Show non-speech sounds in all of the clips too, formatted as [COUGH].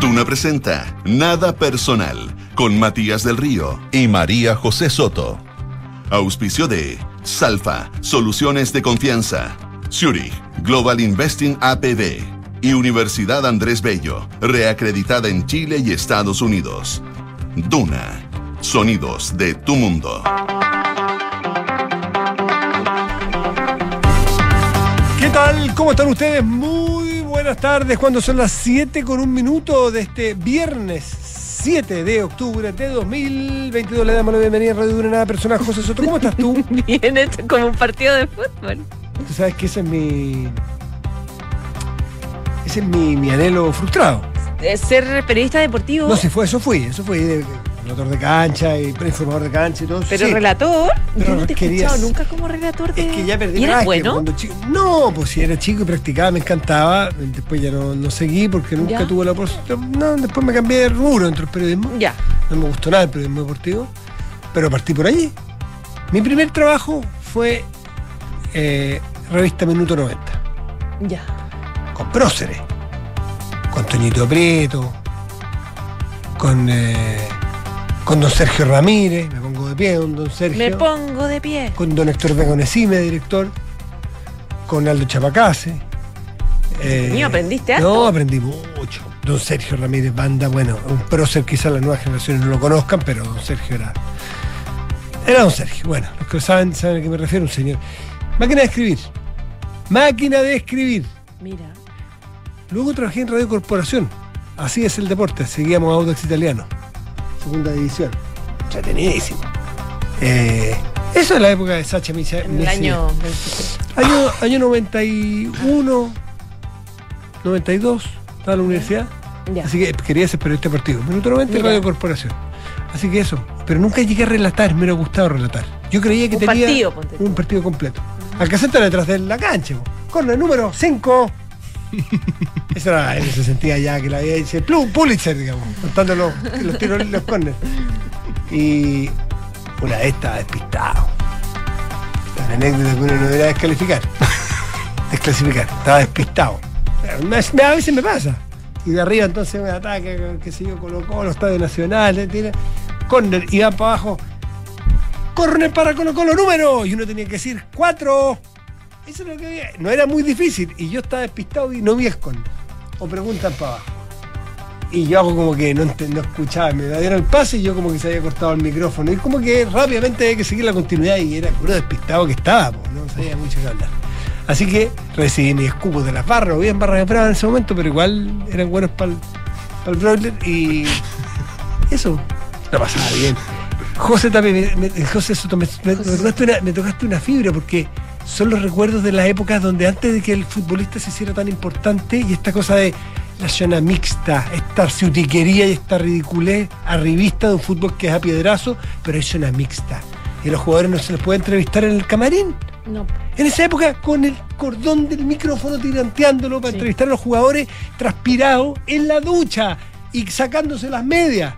Duna presenta Nada Personal con Matías del Río y María José Soto. Auspicio de Salfa, Soluciones de Confianza. Zurich, Global Investing APB. Y Universidad Andrés Bello, reacreditada en Chile y Estados Unidos. Duna, sonidos de tu mundo. ¿Qué tal? ¿Cómo están ustedes? Muy buenas tardes. Cuando son las 7 con un minuto de este viernes 7 de octubre de 2022, le damos la bienvenida a Radio Duna Nada Personal. José Soto, ¿cómo estás tú? [LAUGHS] Bien, esto es como un partido de fútbol. Tú sabes que ese es mi. Ese es mi, mi anhelo frustrado. Ser periodista deportivo, No, si fue, eso fui, eso fui. Relator de cancha y informador de cancha y todo. pero sí. relator. Pero Yo no te he querías- escuchado nunca como relator de. Es que ya perdí ¿Y eras bueno? cuando chico- No, pues si era chico y practicaba, me encantaba. Después ya no, no seguí porque nunca Ya. tuve la oportunidad. No, después me cambié de rubro dentro del periodismo. Ya. No me gustó nada el periodismo deportivo, pero partí por allí. Mi primer trabajo fue eh, revista Minuto 90, Ya. con próceres, con Toñito Prieto, con, eh, con don Sergio Ramírez, me pongo de pie con don Sergio, Me pongo de pie. con don Héctor Begonesime, director, con Aldo Chapacase. eh, ¿aprendiste No, harto? aprendí mucho. Don Sergio Ramírez Banda, bueno, un prócer quizás las nuevas generaciones no lo conozcan, pero don Sergio era. Era don Sergio. Bueno, los que lo saben saben a qué me refiero, un señor. Máquina de escribir. Máquina de escribir. Mira. Luego trabajé en Radio Corporación. Así es el deporte. Seguíamos Audax Italiano. Segunda división. Entretenidísimo. Eh, eso es la época de Sacha. En el Messi. año 23. Año, año 91, 92, estaba en la universidad. Ya. Así que quería ser periodista deportivo. Minuto 90 Mira. Radio Corporación. Así que eso. Pero nunca llegué a relatar, me hubiera gustado relatar. Yo creía que Un tenía partido, un partido completo. Alcancé detrás de la cancha. Con el número 5. [LAUGHS] Eso era, él se sentía ya que la había dicho Plu- Pulitzer, digamos, contando los, los tiros los corners. Y una vez estaba despistado. La anécdota que uno no debería descalificar. [LAUGHS] Desclasificar. Estaba despistado. Me- a veces me pasa. Y de arriba entonces me ataca, qué sé yo, Colo Colo, Estadio Nacional, eh, tiene corner y va para abajo. Corner para Colo Colo número. Y uno tenía que decir cuatro. Eso es lo que había. No era muy difícil. Y yo estaba despistado y no vi el corner. O preguntan para abajo. Y yo hago como que no, no escuchaba, me dieron el pase y yo como que se había cortado el micrófono. Y como que rápidamente había que seguir la continuidad y era puro despistado que estaba, no sabía mucho que hablar. Así que recibí mis escupos de las barras, bien barras de brava en ese momento, pero igual eran buenos para el broiler y [LAUGHS] eso, la pasaba bien. José también, me, me- José Soto, me, me- me tocaste una, me tocaste una fibra porque son los recuerdos de las épocas donde antes de que el futbolista se hiciera tan importante y esta cosa de la zona mixta, esta ciutiquería y esta ridiculez arribista de un fútbol que es a piedrazo, pero hay zona mixta. Y los jugadores no se les puede entrevistar en el camarín. No. En esa época, con el cordón del micrófono tiranteándolo para Sí. entrevistar a los jugadores transpirados en la ducha y sacándose las medias.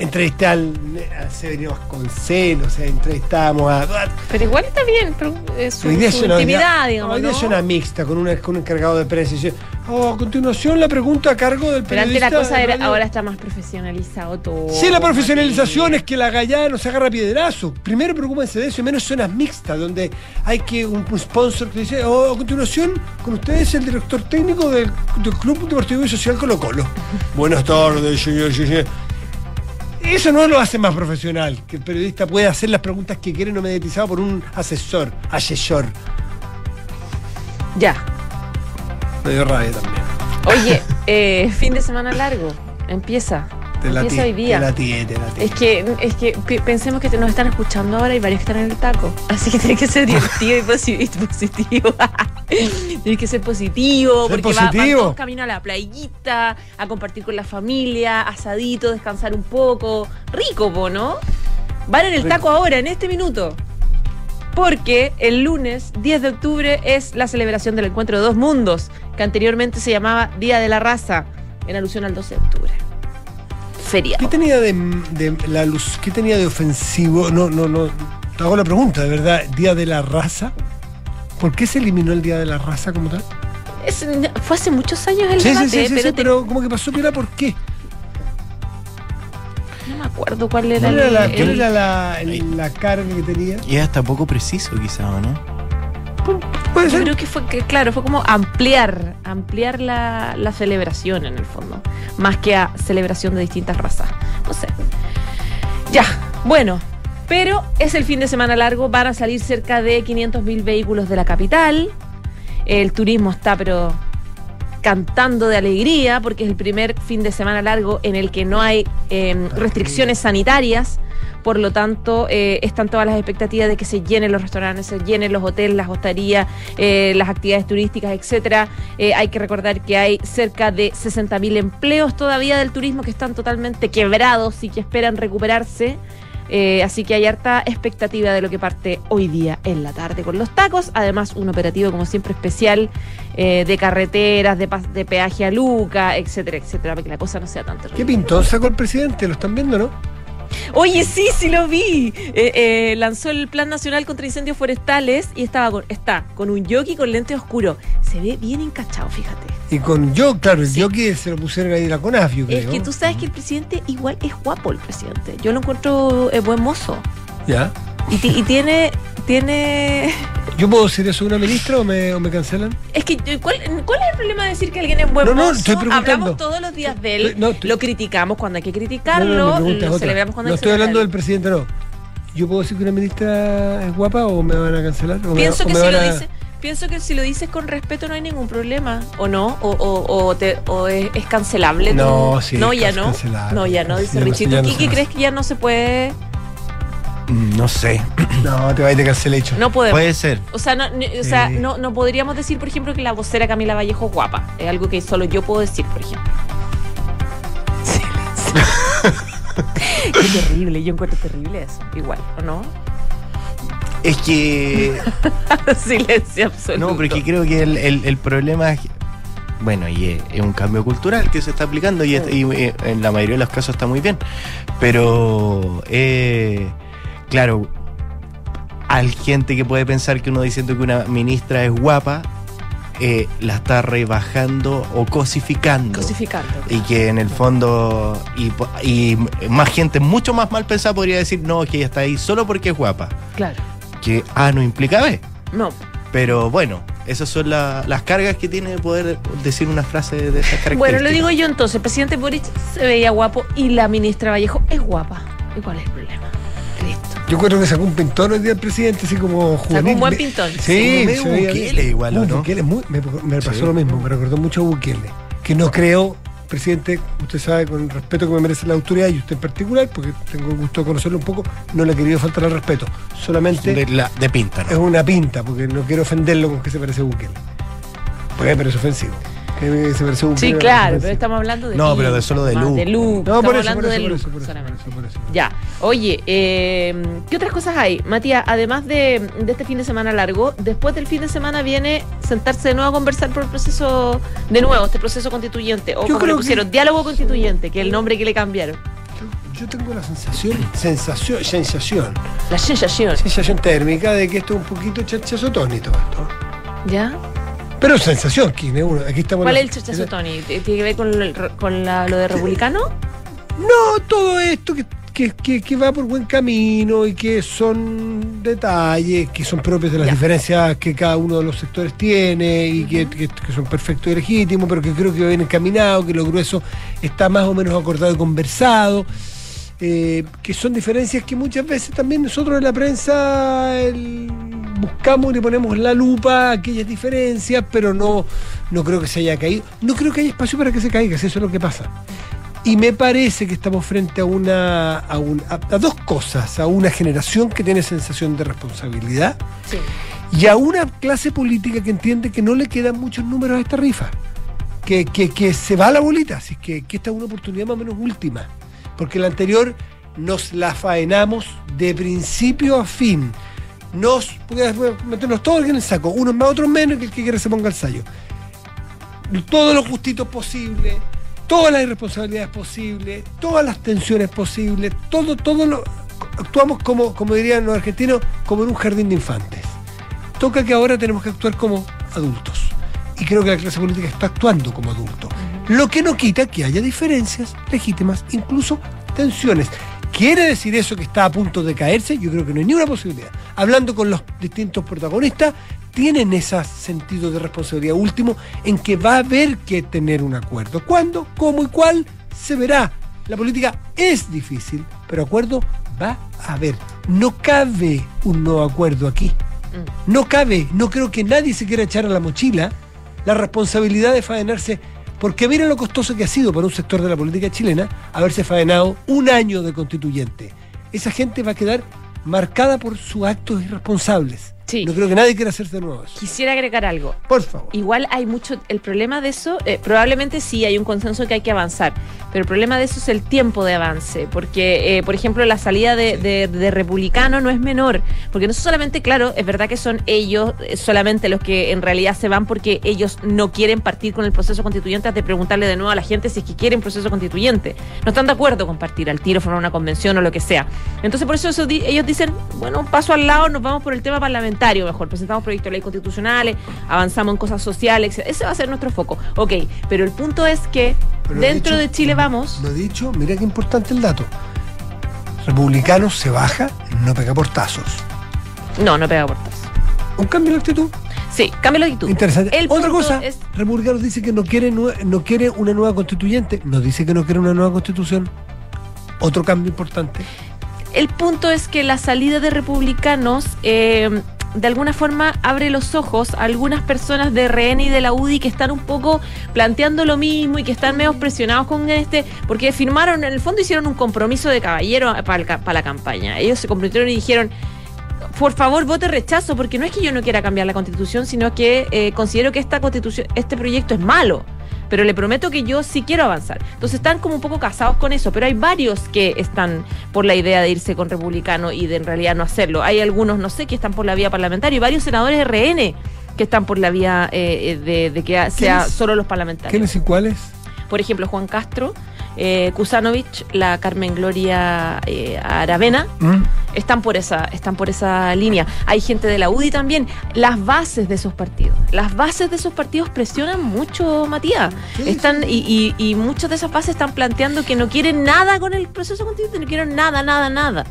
Entrevisté al, a Severino Vasconcelos, o sea, entrevistábamos a. Pero igual está bien. Pero es su, día su una- intimidad, digamos. hoy día ¿no? es una mixta con, una, con un encargado de prensa. Y dice, "Oh, a continuación, la pregunta a cargo del Pero antes periodista. la cosa era, radio". ahora está más profesionalizado todo. Sí, la profesionalización es que la gallada no se agarra piedrazo. Primero preocúpense de eso, y menos zonas mixtas, donde hay que un, un sponsor que dice, oh, a continuación, con ustedes el director técnico del, del Club Deportivo y Social Colo Colo. [LAUGHS] Buenas tardes, señor, señor. Eso no lo hace más profesional, que el periodista pueda hacer las preguntas que quiere no mediatizado por un asesor, asesor. Ya. Me dio rabia también. Oye, eh, fin de semana largo. Empieza. Te la Empieza hoy ti- día. Te la tié, te la tié. Es que, es que pe- pensemos que te- nos están escuchando ahora y varios que están en el taco. Así que tiene que ser divertido y posi- y positivo. [LAUGHS] tiene que ser positivo, Ser porque va- positivo. todos camino a la playita, a compartir con la familia, asadito, descansar un poco. Rico, po, ¿no? Van en el Rico. taco ahora, en este minuto. Porque el lunes 10 de octubre es la celebración del encuentro de dos mundos, que anteriormente se llamaba Día de la Raza, en alusión al 12 de octubre. Feriado. ¿Qué tenía de, de la luz? ¿Qué tenía de ofensivo? No, no, no. Te hago la pregunta, de verdad. ¿Día de la raza? ¿Por qué se eliminó el Día de la Raza como tal? Es- fue hace muchos años el Sí, debate, sí, sí, pero, sí, te- pero como que pasó piola, ¿por qué? no me acuerdo cuál era ¿Cuál el, era la, el- cuál era la, el- la carga que tenía? Y es hasta poco preciso, quizá, ¿o no? Puede Yo creo que fue, que, claro, fue como ampliar, ampliar la, la celebración en el fondo, más que a celebración de distintas razas. No sé. Ya, bueno, pero es el fin de semana largo, van a salir cerca de 500.000 vehículos de la capital, el turismo está pero cantando de alegría porque es el primer fin de semana largo en el que no hay eh, restricciones sanitarias. Por lo tanto, eh, están todas las expectativas de que se llenen los restaurantes, se llenen los hoteles, las hosterías, eh, las actividades turísticas, etcétera. Eh, hay que recordar que hay cerca de 60.000 empleos todavía del turismo que están totalmente quebrados y que esperan recuperarse. Así que hay harta expectativa de lo que parte hoy día en la tarde con los tacos. Además, un operativo, como siempre, especial de carreteras, de, peaje a Luca, etcétera, etcétera, para que la cosa no sea tan terrible. ¿Qué pintón sacó el presidente? ¿Lo están viendo, no? Oye, sí, sí lo vi. Eh, eh, lanzó el Plan Nacional contra Incendios Forestales y estaba con, está con un jockey con lente oscuro. Se ve bien encachado, fíjate. Y con yo, claro, el Sí. jockey se lo pusieron ahí la CONAF, yo creo. Es que tú sabes que el presidente igual es guapo el presidente. Yo lo encuentro eh, buen mozo. Ya. Y, y tiene, tiene... ¿Yo puedo decir eso de una ministra o me, o me cancelan? Es que, ¿cuál, cuál es el problema de decir que alguien es buen No, no, estoy preguntando. Hablamos todos los días de él, Estoy- no, estoy- lo criticamos cuando hay que No, criticarlo, no, no, lo celebramos cuando No hay que estoy hablando del presidente, no. ¿Yo puedo decir que una ministra es guapa o me van a cancelar? ¿O me- Pienso o que me si lo a- dices... Pienso que si lo dices con respeto no hay ningún problema, ¿o no? ¿O, o, o te- o es, es cancelable? No, sí, No, ya no. cancelable. No, ya no, Sí, dice no- ¿Tú, no Kiki, crees que ya no se puede? Mm, No sé. [CLEARS THROAT] No, te va a ir de cancelacho. No podemos. Puede ser. O sea, no, o sea Sí. no, no podríamos decir, por ejemplo, que la vocera Camila Vallejo es guapa. Es algo que solo yo puedo decir, por ejemplo. [LAUGHS] Qué terrible, yo encuentro terrible eso. Igual, ¿o no? Es que. [LAUGHS] Silencio absoluto. No, porque creo que el, el- el problema es. Bueno, y es, es un cambio cultural que se está aplicando y, es- y, eh, en la mayoría de los casos está muy bien. Pero, eh, claro, hay gente que puede pensar que uno diciendo que una ministra es guapa, eh, la está rebajando o cosificando. Cosificando. Y que en el fondo, y, más gente mucho más mal pensada podría decir, no, que ella está ahí solo porque es guapa. Claro. Que A no implica B. No, Pero bueno, esas son la- las cargas que tiene poder decir una frase de esas características. Bueno, lo digo yo entonces. El presidente Boric se veía guapo y la ministra Vallejo es guapa. ¿Y cuál es el. Yo creo que sacó un pintón hoy día el presidente, así como juvenil. un buen pintón. Sí, veía Bukele igual, ¿o Muy no? Bukele, muy- me, me pasó Sí. lo mismo, me recordó mucho a Bukele. Que no creo, presidente, usted sabe, con el respeto que me merece la autoridad y usted en particular, porque tengo el gusto de conocerlo un poco, no le he querido faltar al respeto. Solamente De, la, de pinta, es una pinta, porque no quiero ofenderlo con que se parece a Bukele. Porque me parece ofensivo. Que se. Sí, claro, parece pero estamos hablando de No, pero de solo de look. De. No, estamos por eso, hablando por eso, por eso, por eso, solamente. por eso, por eso. Ya. Oye, eh, ¿qué otras cosas hay? Matías, además de, de este fin de semana largo, después del fin de semana viene sentarse de nuevo a conversar por el proceso, de nuevo, este proceso constituyente, o Yo como le creo pusieron, que- diálogo constituyente, que es el nombre que le cambiaron. Yo, yo tengo la sensación, sensación, sensación, La sensación. sensación térmica de que esto es un poquito chachazo tónico esto. ¿Ya? Pero sensación. Aquí estamos ¿Cuál es el chachazo, Tony? ¿Tiene que ver con, el- con la- lo de republicano? No, todo esto que, que, que- que va por buen camino y que son detalles que son propios de las Ya. diferencias que cada uno de los sectores tiene y que, que- que son perfectos y legítimos, pero que creo que va bien encaminado, que lo grueso está más o menos acordado y conversado. eh, que son diferencias que muchas veces también nosotros en la prensa el- buscamos y le ponemos la lupa a aquellas diferencias, pero no, no creo que se haya caído. No creo que haya espacio para que se caiga, si eso es lo que pasa. Y me parece que estamos frente a una a, un- a- a dos cosas, a una generación que tiene sensación de responsabilidad Sí. y a una clase política que entiende que no le quedan muchos números a esta rifa, que, que- que se va a la bolita, así que, que esta es una oportunidad más o menos última, porque la anterior nos la faenamos de principio a fin. Nos, meternos todos en el saco, unos más, otros menos, que el que quiera se ponga el sallo. Todos los justitos posibles, todas las irresponsabilidades posibles, todas las tensiones posibles, todo, todo lo. Actuamos como, como dirían los argentinos, como en un jardín de infantes. Toca que ahora tenemos que actuar como adultos. y creo que la clase política está actuando como adulto. Lo que no quita que haya diferencias legítimas, incluso tensiones. ¿Quiere decir eso que está a punto de caerse? Yo creo que no hay ninguna posibilidad. Hablando con los distintos protagonistas, tienen ese sentido de responsabilidad último en que va a haber que tener un acuerdo. ¿Cuándo? ¿Cómo y cuál? Se verá. La política es difícil, pero acuerdo va a haber. No cabe un no acuerdo aquí. No cabe. No creo que nadie se quiera echar a la mochila la responsabilidad de faenarse porque miren lo costoso que ha sido para un sector de la política chilena haberse faenado un año de constituyente. Esa gente va a quedar marcada por sus actos irresponsables. Sí. No creo que nadie quiera hacerse nuevo eso. Quisiera agregar algo. Por favor. Igual hay mucho, el problema de eso, eh, probablemente sí hay un consenso que hay que avanzar, pero el problema de eso es el tiempo de avance, porque, eh, por ejemplo, la salida de, de- de republicano no es menor, porque no solamente, claro, es verdad que son ellos eh, solamente los que en realidad se van porque ellos no quieren partir con el proceso constituyente, antes de preguntarle de nuevo a la gente si es que quieren proceso constituyente. No están de acuerdo con partir al tiro, formar una convención o lo que sea. Entonces, por eso, eso di- ellos dicen, bueno, paso al lado, nos vamos por el tema parlamentario mejor, presentamos proyectos de ley constitucionales, avanzamos en cosas sociales, etc. ese va a ser nuestro foco. Ok, pero el punto es que Pero dentro dicho- de Chile vamos, Lo dicho, mira qué importante el dato. Republicanos se baja, no pega portazos. no, no pega puertas. Un cambio de actitud Sí, cambia la actitud. interesante. El Otra cosa, es- Republicanos dice que no quiere, no quiere una nueva constituyente, no dice que no quiere una nueva constitución. Otro cambio importante. El punto es que la salida de republicanos eh, de alguna forma abre los ojos a algunas personas de RN y de la UDI que están un poco planteando lo mismo y que están medio presionados con este, porque firmaron, en el fondo hicieron un compromiso de caballero para, la campaña. Ellos se comprometieron y dijeron, por favor vote rechazo, porque no es que yo no quiera cambiar la constitución, sino que eh, considero que esta constitución, este proyecto es malo. Pero le prometo que yo sí quiero avanzar. Entonces están como un poco casados con eso, pero hay varios que están por la idea de irse con republicano y de en realidad no hacerlo. Hay algunos, no sé, que están por la vía parlamentaria y varios senadores RN que están por la vía eh, de, de que sea solo los parlamentarios. ¿Quiénes y cuáles? Por ejemplo, Juan Castro, eh, Kusanovich, la Carmen Gloria eh, Aravena, ¿Mm? están por esa están por esa línea. Hay gente de la UDI también. Las bases de esos partidos. Las bases de esos partidos presionan mucho Matías. Están y, y, y muchas de esas bases están planteando que no quieren nada con el proceso constituyente no quieren nada nada nada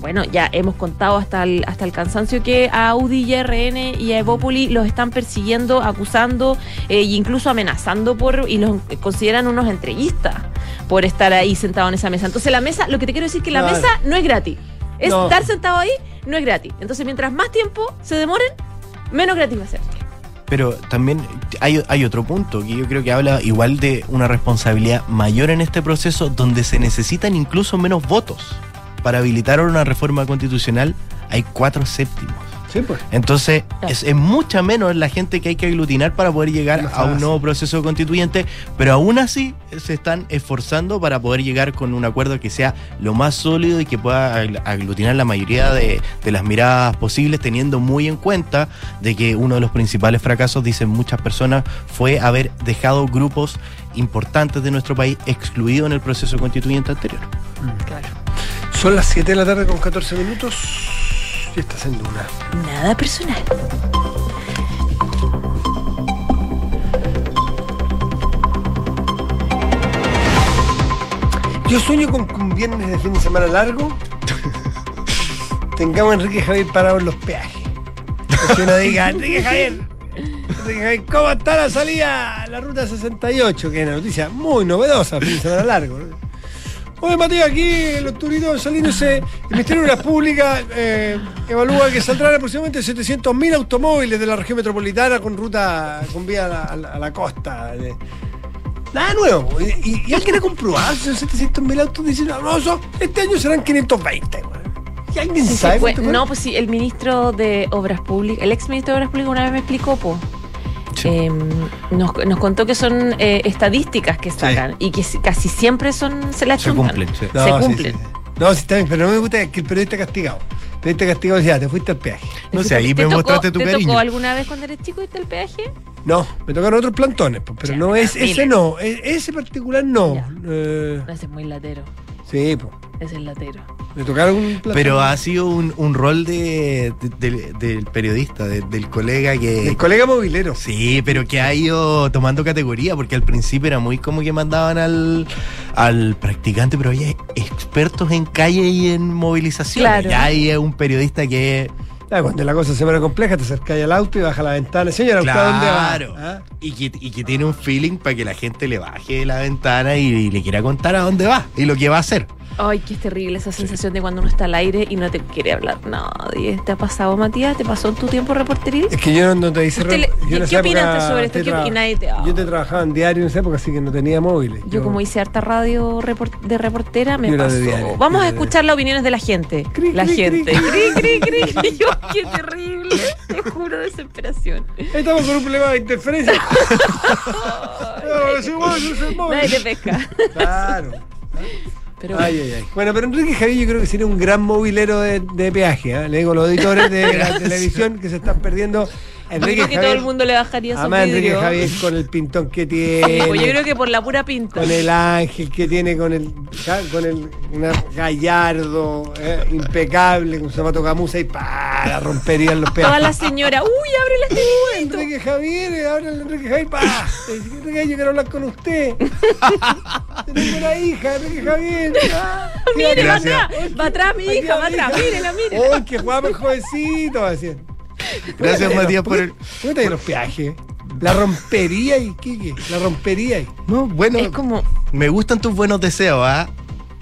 bueno, ya hemos contado hasta el, hasta el cansancio que a UDI y a RN y a Evópoli los están persiguiendo, acusando e incluso amenazando por y los consideran unos entreguistas por estar ahí sentados en esa mesa. Entonces la mesa, lo que te quiero decir es que la mesa no es gratis. Es No. estar sentado ahí, no es gratis. Entonces mientras más tiempo se demoren, menos gratis va a ser. Pero también hay, hay otro punto que yo creo que habla igual de una responsabilidad mayor en este proceso donde se necesitan incluso menos votos. Para habilitar una reforma constitucional hay cuatro séptimos. Sí, pues. Entonces, Claro. es, es mucha menos la gente que hay que aglutinar para poder llegar a un nuevo proceso constituyente, pero aún así se están esforzando para poder llegar con un acuerdo que sea lo más sólido y que pueda agl- aglutinar la mayoría de, de las miradas posibles, teniendo muy en cuenta de que uno de los principales fracasos, dicen muchas personas, fue haber dejado grupos importantes de nuestro país excluidos en el proceso constituyente anterior. Claro. Son las 7 de la tarde con 14 minutos y está haciendo una. Nada personal. Yo sueño con que un viernes de fin de semana largo [LAUGHS] tengamos a Enrique Javier parado en los peajes. Que uno diga, Enrique Javier, Enrique Javier, ¿cómo está la salida la ruta 68? Que es una noticia muy novedosa, fin de semana largo. ¿no? Oye, Matías, aquí los turitos saliéndose, el Ministerio de Obras Públicas eh, evalúa que saldrán aproximadamente 700.000 automóviles de la región metropolitana con ruta, con vía a la, a la- a la costa. eh. Nada nuevo. Y, y, alguien ha comprobado son 700.000 autos. Dicen, no, son- este año serán 520. güey. ¿Y alguien Sí, sabe? fue- no, pues sí, el ministro de Obras Públicas, el ex ministro de Obras Públicas una vez me explicó, po. Sí. Eh, nos, nos contó que son eh, estadísticas que sacan y que si- casi siempre son se las Se chuntan. cumplen, sí. No, se cumplen. No, sí está bien, pero no me gusta que el periodista castigado. El periodista castigado decía, te fuiste al peaje. No sé, ahí ¿Te me tocó- mostraste tu ¿Te cariño. tocó alguna vez cuando eres chico irte al peaje? No, me tocaron otros plantones, pero Ya, no es, ese no, e- ese particular no. Eh, No, ese es muy latero. sí, pues. Es latero. ¿Le tocaron un plato? Pero ha sido un, un rol de, de- del- del periodista, de- del colega que. El colega movilero. Sí, pero que ha ido tomando categoría, porque al principio era muy como que mandaban al, al practicante, pero había expertos en calle y en movilización. Claro. Ya hay un periodista que. Ah, cuando la cosa se pone compleja, te acercas al auto y baja la ventana. Señora, ¿usted a dónde Claro. va? ¿Ah? Y que, y que tiene un feeling para que la gente le baje de la ventana y, y le quiera contar a dónde va y lo que va a hacer. Ay, es terrible esa sensación de cuando uno está al aire y no te quiere hablar nadie. ¿Te ha pasado, Matías? ¿Te pasó en tu tiempo reporteril? Es que yo no, no te hice le- yo ¿qué- qué opinaste sobre esto? ¿Qué- te habla? Yo te trabajaba en diario en esa época, así que no tenía móviles. Yo como hice harta radio report- de reportera, me pasó. diario, Vamos a escuchar las opiniones de la gente. Cri, la cri, gente. cri. Cri. Yo, qué terrible. Te juro, desesperación. Estamos con un problema de interferencia. [LAUGHS] No, soy móvil. Nadie te pesca. Claro. Pero Ay, ay, ay. Bueno, pero Enrique Javier yo creo que sería un gran movilero de, de peaje. ¿eh? Le digo a los auditores de la [LAUGHS] televisión que se están perdiendo. yo Enrique creo que todo el mundo le bajaría su Además, Enrique. Javier con el pintón que tiene. Pues yo creo que por la pura pinta. Con el ángel que tiene, con el con el una gallardo, eh, impecable, con zapato gamuza y para romperían los Toda peajes. la señora, uy, ábrele este momento. Enrique Javier, eh, ahora el Enrique Javier, pa. Enrique yo quiero hablar con usted. [LAUGHS] Tengo una hija, Enrique Javier. Ah, [LAUGHS] Mire, va atrás, va atrás mi hija, va atrás, mírela, mírela. ¡Oh, qué guapo [LAUGHS] el jovencito! Así. Gracias, Matías, por el. ¿Cómo te los peajes? La rompería y Kike, la rompería y. No, bueno. Es como, Me gustan tus buenos deseos, ¿ah?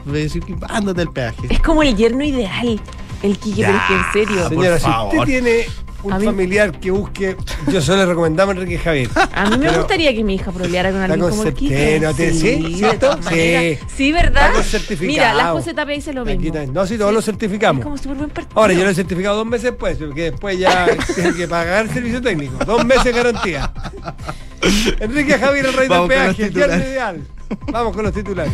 Voy a decir que ándate el peaje. es como el yerno ideal. El Quique, pero es que en serio. por Señora, si favor. usted tiene un A mí- familiar que busque, yo solo le recomendamos a Enrique Javier. A mí me gustaría que mi hija proleara con alguien como el Quique. certero, ¿tiene- sí? de ¿Cierto? Sí. Sí, ¿verdad? Mira, la José Tapia dice lo mismo. No, sí, todos lo Es certificamos. como súper buen partido. Ahora, yo lo he certificado dos meses después, porque después ya [LAUGHS] tiene que pagar el servicio técnico. Dos meses de garantía. [LAUGHS] Enrique Javier, el rey del Vamos los peaje, el ideal. Vamos con los titulares.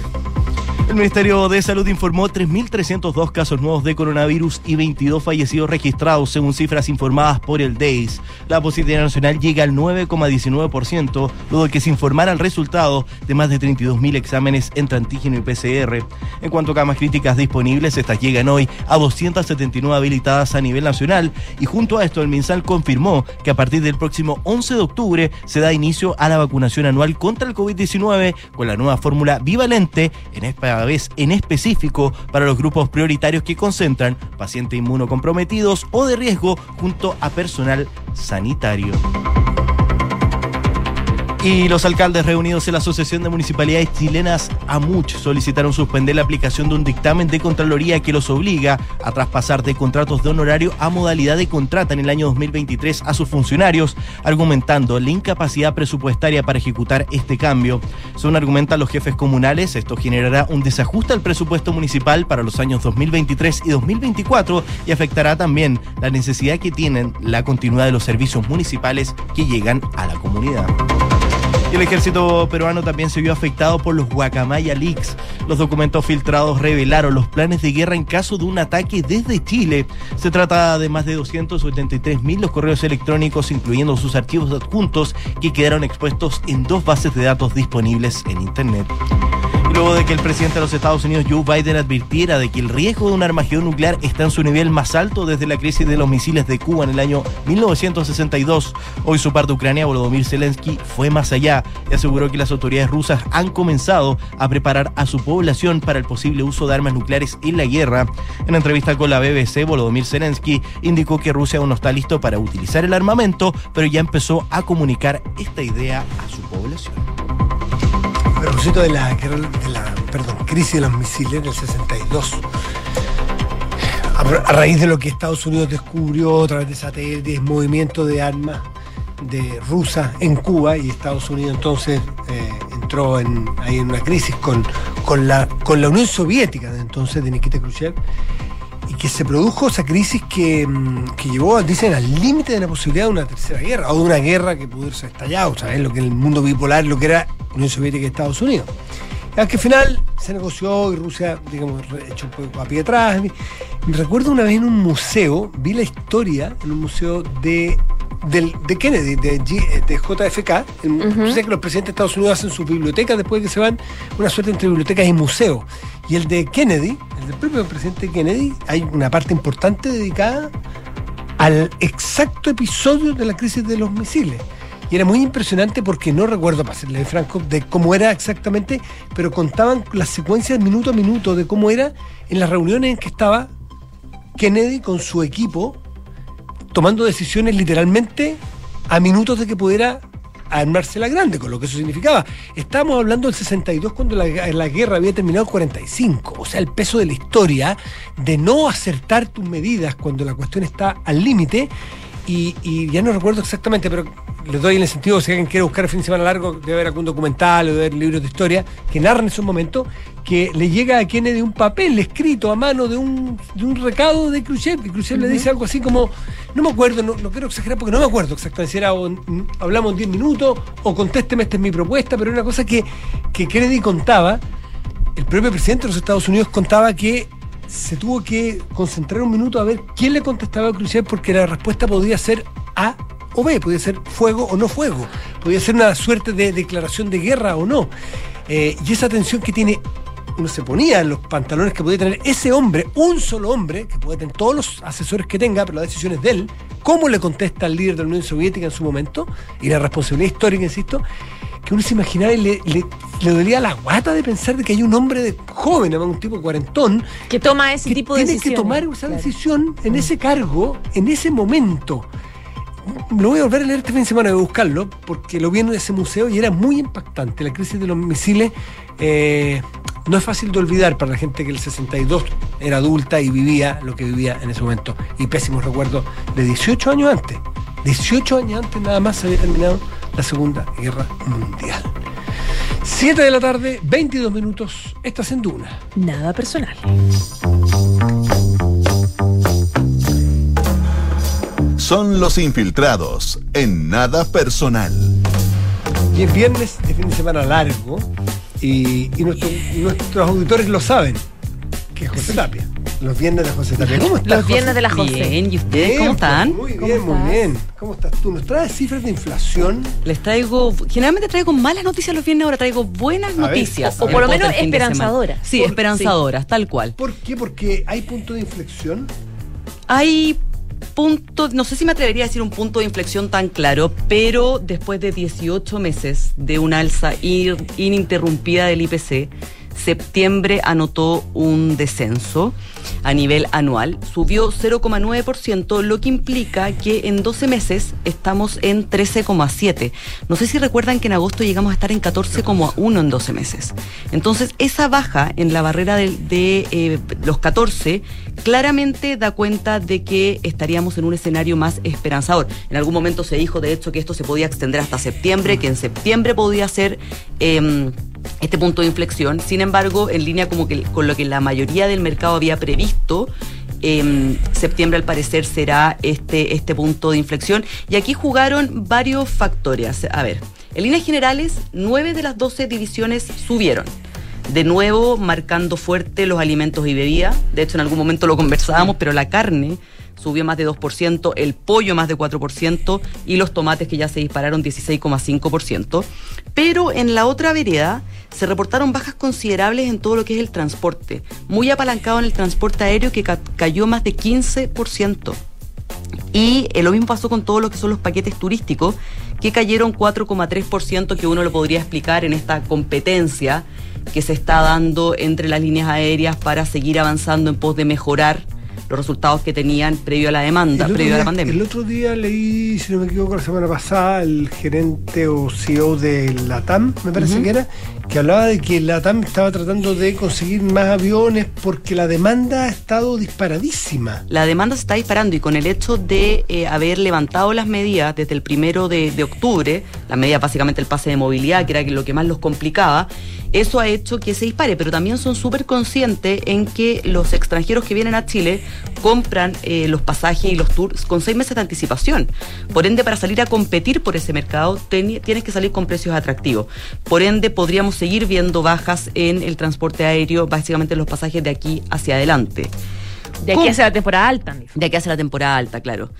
El Ministerio de Salud informó 3.302 casos nuevos de coronavirus y 22 fallecidos registrados, según cifras informadas por el DEIS. La positividad nacional llega al 9,19%, luego que se informara el resultado de más de 32.000 exámenes entre antígeno y PCR. En cuanto a camas críticas disponibles, estas llegan hoy a 279 habilitadas a nivel nacional y junto a esto el MinSal confirmó que a partir del próximo 11 de octubre se da inicio a la vacunación anual contra el COVID-19 con la nueva fórmula bivalente, en esta vez en específico para los grupos prioritarios que concentran pacientes inmunocomprometidos o de riesgo junto a personal sanitario. Y los alcaldes reunidos en la Asociación de Municipalidades Chilenas, AMUCH, solicitaron suspender la aplicación de un dictamen de Contraloría que los obliga a traspasar de contratos de honorario a modalidad de contrata en el año 2023 a sus funcionarios, argumentando la incapacidad presupuestaria para ejecutar este cambio. Según argumentan los jefes comunales, esto generará un desajuste al presupuesto municipal para los años 2023 y 2024 y afectará también la necesidad que tienen la continuidad de los servicios municipales que llegan a la comunidad. El ejército peruano también se vio afectado por los Guacamaya Leaks. Los documentos filtrados revelaron los planes de guerra en caso de un ataque desde Chile. Se trata de más de 283 mil los correos electrónicos, incluyendo sus archivos adjuntos, que quedaron expuestos en dos bases de datos disponibles en Internet. Luego de que el presidente de los Estados Unidos, Joe Biden, advirtiera de que el riesgo de un armagedón nuclear está en su nivel más alto desde la crisis de los misiles de Cuba en el año 1962, hoy su par de Ucrania, Volodymyr Zelensky, fue más allá y aseguró que las autoridades rusas han comenzado a preparar a su población para el posible uso de armas nucleares en la guerra. En entrevista con la BBC, Volodymyr Zelensky indicó que Rusia aún no está listo para utilizar el armamento, pero ya empezó a comunicar esta idea a su población. Propósito de la, de la perdón, crisis de los misiles del 62, a, a raíz de lo que Estados Unidos descubrió a través de satélites, movimiento de armas de rusas en Cuba y Estados Unidos entonces eh, entró en, ahí en una crisis con, con, la, con la Unión Soviética entonces de Nikita Khrushchev y que se produjo esa crisis que, mm, que llevó, dicen, al límite de la posibilidad de una tercera guerra o de una guerra que pudiese estallar, o sea, lo que en el mundo bipolar, lo que era Unión Soviética y Estados Unidos. Ya que al final se negoció y Rusia, digamos, echó un poco a pie atrás. Me recuerdo una vez en un museo, vi la historia en un museo de del, de Kennedy, de, JFK. El- Ujú. Sé que los presidentes de Estados Unidos hacen sus bibliotecas después de que se van, una suerte entre bibliotecas y museos. Y el de Kennedy, el del propio presidente Kennedy, hay una parte importante dedicada al exacto episodio de la crisis de los misiles. Era muy impresionante porque no recuerdo, para serle franco, de cómo era exactamente, pero contaban las secuencias minuto a minuto de cómo era en las reuniones en que estaba Kennedy con su equipo tomando decisiones literalmente a minutos de que pudiera armarse la grande, con lo que eso significaba. Estábamos hablando del 62 cuando la, la guerra había terminado en 45. O sea, el peso de la historia de no acertar tus medidas cuando la cuestión está al límite. Y ya no recuerdo exactamente, pero les doy en el sentido, si alguien quiere buscar el fin de semana largo, debe haber algún documental o debe haber libros de historia que narran esos momentos, que le llega a Kennedy un papel escrito a mano de un, de un recado de Khrushchev, y Khrushchev le dice algo así como, no me acuerdo, no, no quiero exagerar porque no me acuerdo exactamente si era o, hablamos en 10 minutos o contésteme, esta es mi propuesta, pero era una cosa que, que Kennedy contaba, el propio presidente de los Estados Unidos contaba que se tuvo que concentrar un minuto a ver quién le contestaba a Khrushchev porque la respuesta podía ser A o B, podía ser fuego o no fuego, podía ser una suerte de declaración de guerra o no. Eh, y esa tensión que tiene, uno se ponía en los pantalones que podía tener ese hombre, un solo hombre, que puede tener todos los asesores que tenga, pero la decisión es de él, cómo le contesta al líder de la Unión Soviética en su momento, y la responsabilidad histórica, insisto, que uno se imaginaba y le, le, le dolía la guata de pensar de que hay un hombre de joven, además un tipo cuarentón, Que toma ese que tipo de tiene que decisiones. tomar esa Claro. decisión en ese cargo, en ese momento. Lo voy a volver a leer este fin de semana, voy a buscarlo, porque lo vi en ese museo y era muy impactante. La crisis de los misiles eh, no es fácil de olvidar para la gente que el 62 era adulta y vivía lo que vivía en ese momento. Y pésimos recuerdos de 18 años antes. 18 años antes nada más se había terminado la Segunda Guerra Mundial. 7 de la tarde, 22 minutos, estás en Duna. Nada personal. Son los infiltrados en nada personal. Y es viernes de fin de semana largo y, y nuestro- nuestros auditores lo saben, que es José Tapia. Los viernes de José Tapia. ¿Cómo estás? Los viernes de la José. Bien, ¿y ustedes Bien, cómo pues, están? Muy ¿Cómo bien, muy estás? bien. ¿Cómo estás tú? ¿Nos traes cifras de inflación? Les traigo, generalmente traigo malas noticias los viernes, ahora traigo buenas noticias. o- por lo menos esperanzadoras. Sí, Por- esperanzadoras, tal cual. ¿Por qué? Porque hay punto de inflexión. Hay punto, no sé si me atrevería a decir un punto de inflexión tan claro, pero después de 18 meses de una alza ininterrumpida del IPC, septiembre anotó un descenso a nivel anual, subió 0,9%, lo que implica que en 12 meses estamos en 13,7. No sé si recuerdan que en agosto llegamos a estar en 14,1 en 12 meses. Entonces, esa baja en la barrera de, eh, los 14 claramente da cuenta de que estaríamos en un escenario más esperanzador. En algún momento se dijo, de hecho, que esto se podía extender hasta septiembre, que en septiembre podía ser... em, este punto de inflexión. Sin embargo, en línea como que con lo que la mayoría del mercado había previsto, em, septiembre al parecer será este, este punto de inflexión. Y aquí jugaron varios factores. A ver, en líneas generales, 9 de las 12 divisiones subieron. De nuevo, marcando fuerte los alimentos y bebidas. De hecho, en algún momento lo conversábamos, pero la carne subió más de 2%, el pollo más de 4% y los tomates que ya se dispararon 16,5%. Pero en la otra vereda se reportaron bajas considerables en todo lo que es el transporte, muy apalancado en el transporte aéreo que ca- cayó más de 15%. Y eh, lo mismo pasó con todo lo que son los paquetes turísticos, que cayeron 4,3%, que uno lo podría explicar en esta competencia que se está dando entre las líneas aéreas para seguir avanzando en pos de mejorar los resultados que tenían previo a la demanda, previo a la pandemia. El otro día leí, si no me equivoco, la semana pasada, el gerente o CEO de LATAM, me parece que era, que hablaba de que LATAM estaba tratando de conseguir más aviones porque la demanda ha estado disparadísima. La demanda se está disparando y con el hecho de eh, haber levantado las medidas desde el primero de, octubre, la medida básicamente el pase de movilidad, que era lo que más los complicaba, eso ha hecho que se dispare, pero también son súper conscientes en que los extranjeros que vienen a Chile compran eh, los pasajes y los tours con seis meses de anticipación. Por ende, para salir a competir por ese mercado, tienes que salir con precios atractivos. Por ende, podríamos seguir viendo bajas en el transporte aéreo, básicamente en los pasajes de aquí hacia adelante. De aquí ¿Cómo? hacia la temporada alta. De aquí hacia la temporada alta, claro.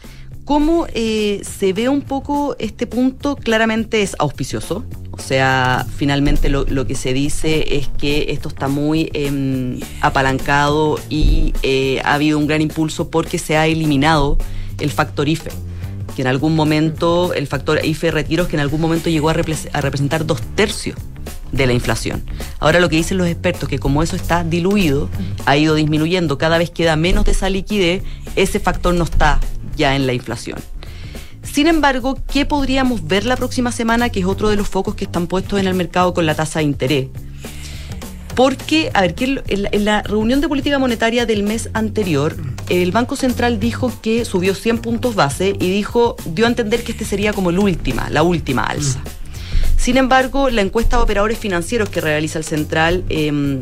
¿Cómo eh, se ve un poco este punto? Claramente es auspicioso. O sea, finalmente lo, lo que se dice es que esto está muy em, apalancado y eh, ha habido un gran impulso porque se ha eliminado el factor IFE que en algún momento, el factor IFE retiros, que en algún momento llegó a, repre- a representar dos tercios de la inflación. Ahora lo que dicen los expertos, que como eso está diluido, ha ido disminuyendo, cada vez queda menos de esa liquidez, ese factor no está ya en la inflación. Sin embargo, ¿qué podríamos ver la próxima semana? Que es otro de los focos que están puestos en el mercado con la tasa de interés. Porque, a ver, que en la- reunión de política monetaria del mes anterior, el Banco Central dijo que subió 100 puntos base y dijo, dio a entender que este sería como la última, la última alza. Sin embargo, la encuesta de operadores financieros que realiza el Central em,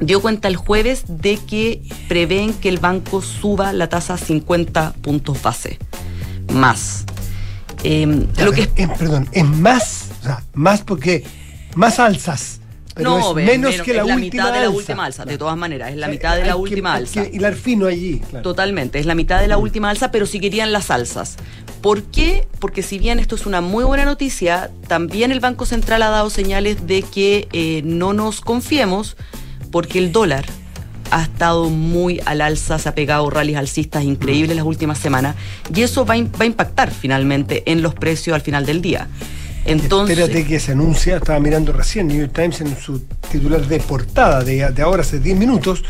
dio cuenta el jueves de que prevén que el banco suba la tasa a 50 puntos base. Más. Em, Ya, lo que perdón, es más, o sea, más porque más alzas. Pero es ve- menos menos- que la es la última mitad de la alza. última alza, de todas maneras, es la mitad de la última alza. que hilar fino allí. claro. Totalmente, es la mitad de la última alza, pero si querían las alzas. ¿Por qué? Porque si bien esto es una muy buena noticia, también el Banco Central ha dado señales de que eh, no nos confiemos porque el dólar ha estado muy al alza, se ha pegado rallies alcistas increíbles las últimas semanas y eso va a impactar finalmente en los precios al final del día. Entonces, Espérate que se anuncia, estaba mirando recién New York Times en su titular de portada de, ahora hace 10 minutos,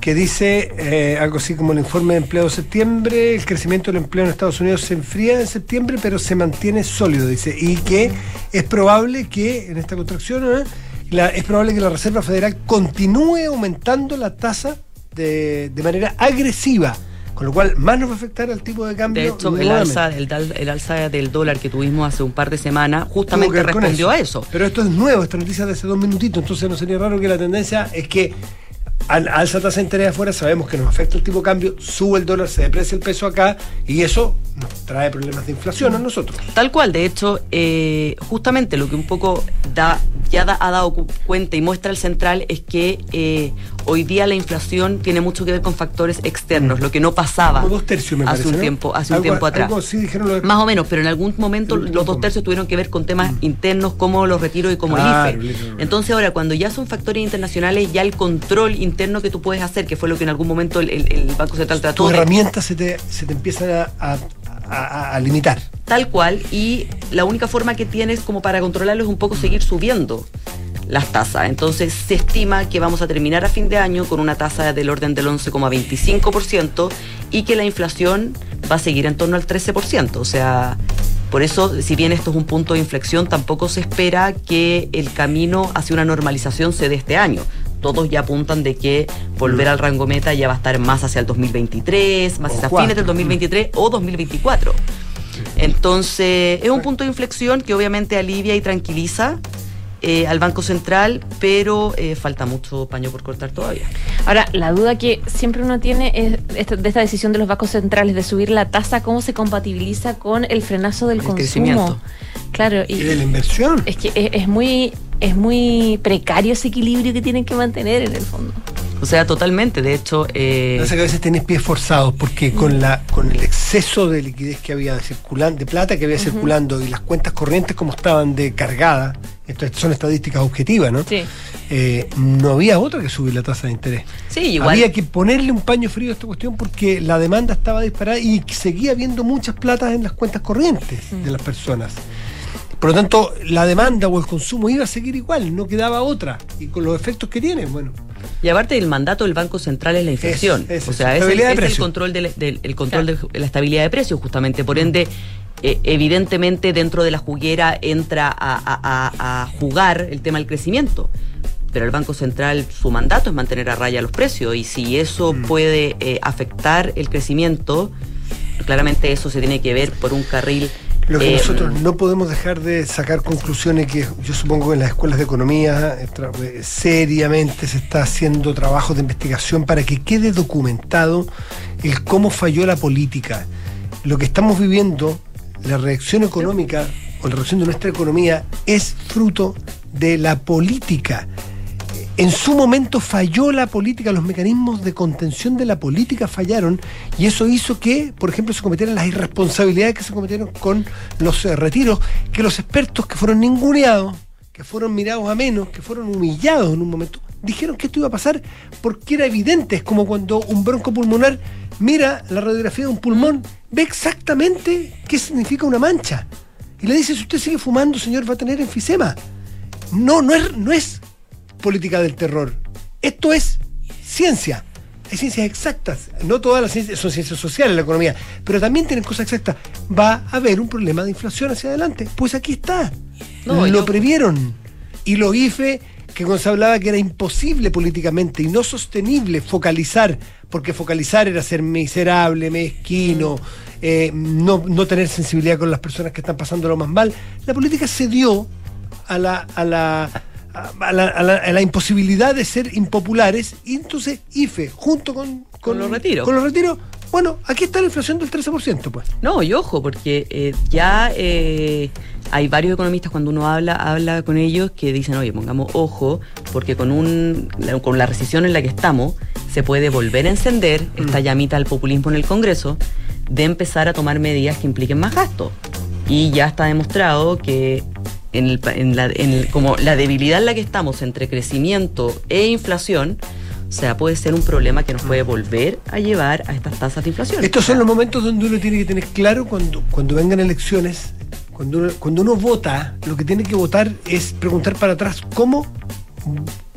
que dice eh, algo así como el informe de empleo de septiembre, el crecimiento del empleo en Estados Unidos se enfría en septiembre, pero se mantiene sólido, dice, y que es probable que en esta contracción, ¿eh? es probable que la Reserva Federal continúe aumentando la tasa de manera agresiva, con lo cual más nos va a afectar al tipo de cambio. de hecho, el alza, el, el alza del dólar que tuvimos hace un par de semanas justamente respondió a eso. Pero esto es nuevo, esta noticia de hace dos minutitos, entonces no sería raro que la tendencia es que al alza tasa de interés afuera sabemos que nos afecta el tipo de cambio, sube el dólar, se deprecia el peso acá y eso nos trae problemas de inflación a nosotros. Tal cual, de hecho, eh, justamente lo que un poco da, ya da- ha dado cu- cuenta y muestra el central es que eh, hoy día la inflación tiene mucho que ver con factores externos, lo que no pasaba Como dos tercios me hace parece. un ¿no? tiempo, hace un tiempo atrás. algo Más o menos, pero en algún momento los dos momento. tercios tuvieron que ver con temas internos como los retiros y como Claro, el IFE. Entonces ahora, cuando ya son factores internacionales, ya el control interno que tú puedes hacer, que fue lo que en algún momento el, el- el Banco Central trató tus herramientas se te, se te empiezan a, a- a- a limitar. Tal cual, y la única forma que tienes como para controlarlo es un poco seguir subiendo las tasas. Entonces se estima que vamos a terminar a fin de año con una tasa del orden del 11,25% y que la inflación va a seguir en torno al 13%. O sea, por eso, si bien esto es un punto de inflexión, tampoco se espera que el camino hacia una normalización se dé este año. Todos ya apuntan de que volver al rango meta ya va a estar más hacia el 2023, más hacia fines del 2023 o 2024. Entonces, es un punto de inflexión que obviamente alivia y tranquiliza eh, al Banco Central, pero eh, falta mucho paño por cortar todavía. Ahora, la duda que siempre uno tiene es esta- de esta decisión de los bancos centrales de subir la tasa, ¿cómo se compatibiliza con el frenazo del El consumo? crecimiento. Claro, Y de la y inversión. es que es, es muy es muy precario ese equilibrio que tienen que mantener en el fondo. O sea, totalmente. De hecho, eh, Pasa que a veces tenés pies forzados porque con la con el exceso de liquidez que había circulando, de plata que había circulando y las cuentas corrientes como estaban de cargada, esto son estadísticas objetivas, ¿no? Sí. Eh, no había otra que subir la tasa de interés. sí, igual. Había que ponerle un paño frío a esta cuestión porque la demanda estaba disparada y seguía habiendo muchas platas en las cuentas corrientes de las personas. Por lo tanto, la demanda o el consumo iba a seguir igual, no quedaba otra. Y con los efectos que tiene, bueno. Y aparte del mandato del Banco Central es la inflación. Es- es o eso, sea, es, el, estabilidad de es el precios. control, del, del- el control de la estabilidad de precios, justamente. Por ende, eh, evidentemente dentro de la juguera entra a, a- a- a jugar el tema del crecimiento. Pero el Banco Central, su mandato es mantener a raya los precios. Y si eso Mm. puede eh, afectar el crecimiento, claramente eso se tiene que ver por un carril. Lo que eh, nosotros no podemos dejar de sacar conclusiones que yo supongo que en las escuelas de economía eh, eh, seriamente se está haciendo trabajo de investigación para que quede documentado el cómo falló la política. Lo que estamos viviendo, la reacción económica o la reacción de nuestra economía es fruto de la política. En su momento falló la política, los mecanismos de contención de la política fallaron y eso hizo que, por ejemplo, se cometieran las irresponsabilidades que se cometieron con los eh, retiros, que los expertos que fueron ninguneados, que fueron mirados a menos, que fueron humillados en un momento, dijeron que esto iba a pasar porque era evidente, es como cuando un bronco pulmonar mira la radiografía de un pulmón, ve exactamente qué significa una mancha. Y le dice, si usted sigue fumando, señor, va a tener enfisema. No, no es, no es política del terror. Esto es ciencia. Hay ciencias exactas. No todas las ciencias son ciencias sociales, la economía, pero también tienen cosas exactas. Va a haber un problema de inflación hacia adelante. Pues aquí está. No, Lo yo- previeron. Y los IFE, que cuando se hablaba que era imposible políticamente y no sostenible focalizar, porque focalizar era ser miserable, mezquino, eh, no, no tener sensibilidad con las personas que están pasando lo más mal, la política cedió a la, a la, a la, a la- a la imposibilidad de ser impopulares y entonces IFE, junto con, Con los retiros. con los retiros, bueno, aquí está la inflación del 13%, pues. No, y ojo, porque eh, ya eh, hay varios economistas cuando uno habla, habla con ellos que dicen, oye, pongamos ojo, porque con un la- con la recesión en la que estamos, se puede volver a encender esta llamita del populismo en el Congreso de empezar a tomar medidas que impliquen más gasto. Y ya está demostrado que en el, en la, en el- como la debilidad en la que estamos entre crecimiento e inflación, o sea, puede ser un problema que nos puede volver a llevar a estas tasas de inflación. Estos son los momentos donde uno tiene que tener claro cuando, cuando vengan elecciones, cuando uno, cuando uno vota, lo que tiene que votar es preguntar para atrás cómo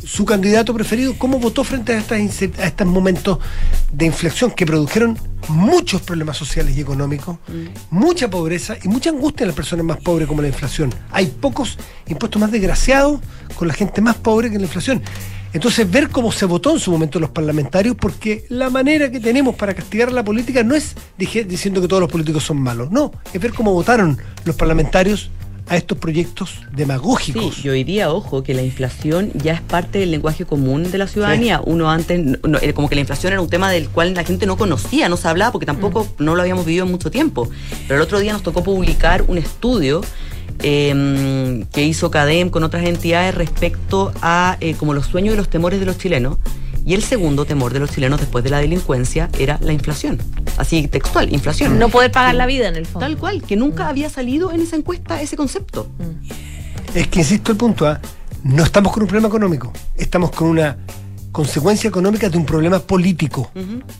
su candidato preferido, cómo votó frente a, estas, a estos momentos de inflexión que produjeron muchos problemas sociales y económicos, mucha pobreza y mucha angustia en las personas más pobres como la inflación. Hay pocos impuestos más desgraciados con la gente más pobre que la inflación. Entonces, ver cómo se votó en su momento los parlamentarios, porque la manera que tenemos para castigar a la política no es dije- diciendo que todos los políticos son malos, no, es ver cómo votaron los parlamentarios a estos proyectos demagógicos. Sí, y hoy día, ojo, que la inflación ya es parte del lenguaje común de la ciudadanía. Uno antes, no, era como que la inflación era un tema del cual la gente no conocía, no se hablaba, porque tampoco no lo habíamos vivido en mucho tiempo. Pero el otro día nos tocó publicar un estudio eh, que hizo CADEM con otras entidades respecto a eh, como los sueños y los temores de los chilenos. Y el segundo temor de los chilenos después de la delincuencia era la inflación. Así textual, inflación. No poder pagar la vida en el fondo. Tal cual, que nunca había salido en esa encuesta ese concepto. Es que insisto el punto, ¿ah? no estamos con un problema económico, estamos con una consecuencia económica de un problema político.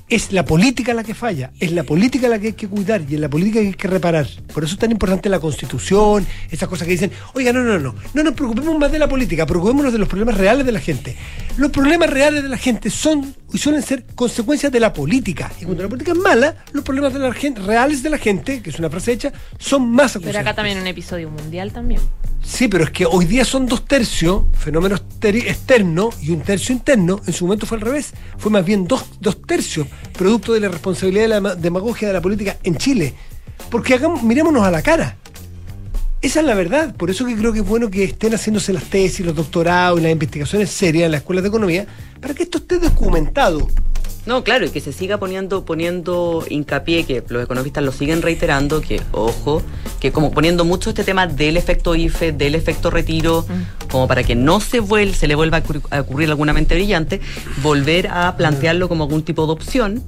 Es la política la que falla, es la política la que hay que cuidar y es la política que hay que reparar. Por eso es tan importante la constitución, esas cosas que dicen, oiga, no, no, no, no nos preocupemos más de la política, preocupémonos de los problemas reales de la gente. Los problemas reales de la gente son y suelen ser consecuencias de la política. Y cuando la política es mala, los problemas de la gente, reales de la gente, que es una frase hecha, son más Pero acusables. acá también un episodio mundial también. Sí, pero es que hoy día son dos tercios, fenómeno externo y un tercio interno. En su momento fue al revés. Fue más bien dos, dos tercios, producto de la responsabilidad de la ma- demagogia de la política en Chile. Porque mirémonos a la cara. Esa es la verdad. Por eso que creo que es bueno que estén haciéndose las tesis, los doctorados y las investigaciones serias en las escuelas de economía, para que esto esté documentado. No, claro, y que se siga poniendo, poniendo hincapié, que los economistas lo siguen reiterando, que, ojo, que como poniendo mucho este tema del efecto IFE, del efecto retiro, como para que no se, vuel- se le vuelva a ocurrir, a ocurrir alguna mente brillante, volver a plantearlo como algún tipo de opción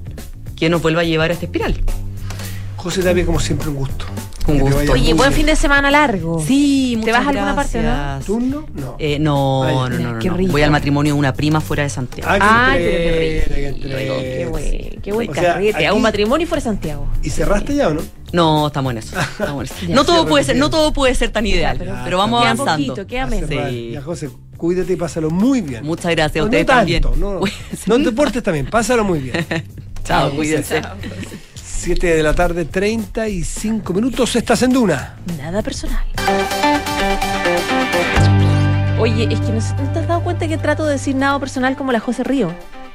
que nos vuelva a llevar a esta espiral. José Tapia, como siempre, un gusto. Un gusto. Oye, buen bien. fin de semana largo. Sí, ¿Te vas a alguna parte, gracias. ¿Turno? No. Eh, no, Vaya. no, no, no, Qué no. rico. Voy al matrimonio de una prima fuera de Santiago. Ah, Ay, qué pero qué rico. Qué buen, qué buen O sea, carrete. A un matrimonio fuera de Santiago. ¿Y cerraste ya o no? No, estamos en eso. [LAUGHS] estamos en eso. Ya. no todo puede ser, no todo puede ser tan ideal, pero- pero, vamos Queda avanzando. poquito, queda A menos. Sí. Ya, José, cuídate y pásalo muy bien. Muchas gracias a No, ustedes no también. tanto, no, Uy, no te portes también, pásalo muy bien. [LAUGHS] Chao, cuídense. 7 de la tarde, 35 minutos, estás en Duna. Nada personal. Oye, es que no, sé- ¿no te has dado cuenta que trato de decir nada personal como la José Río?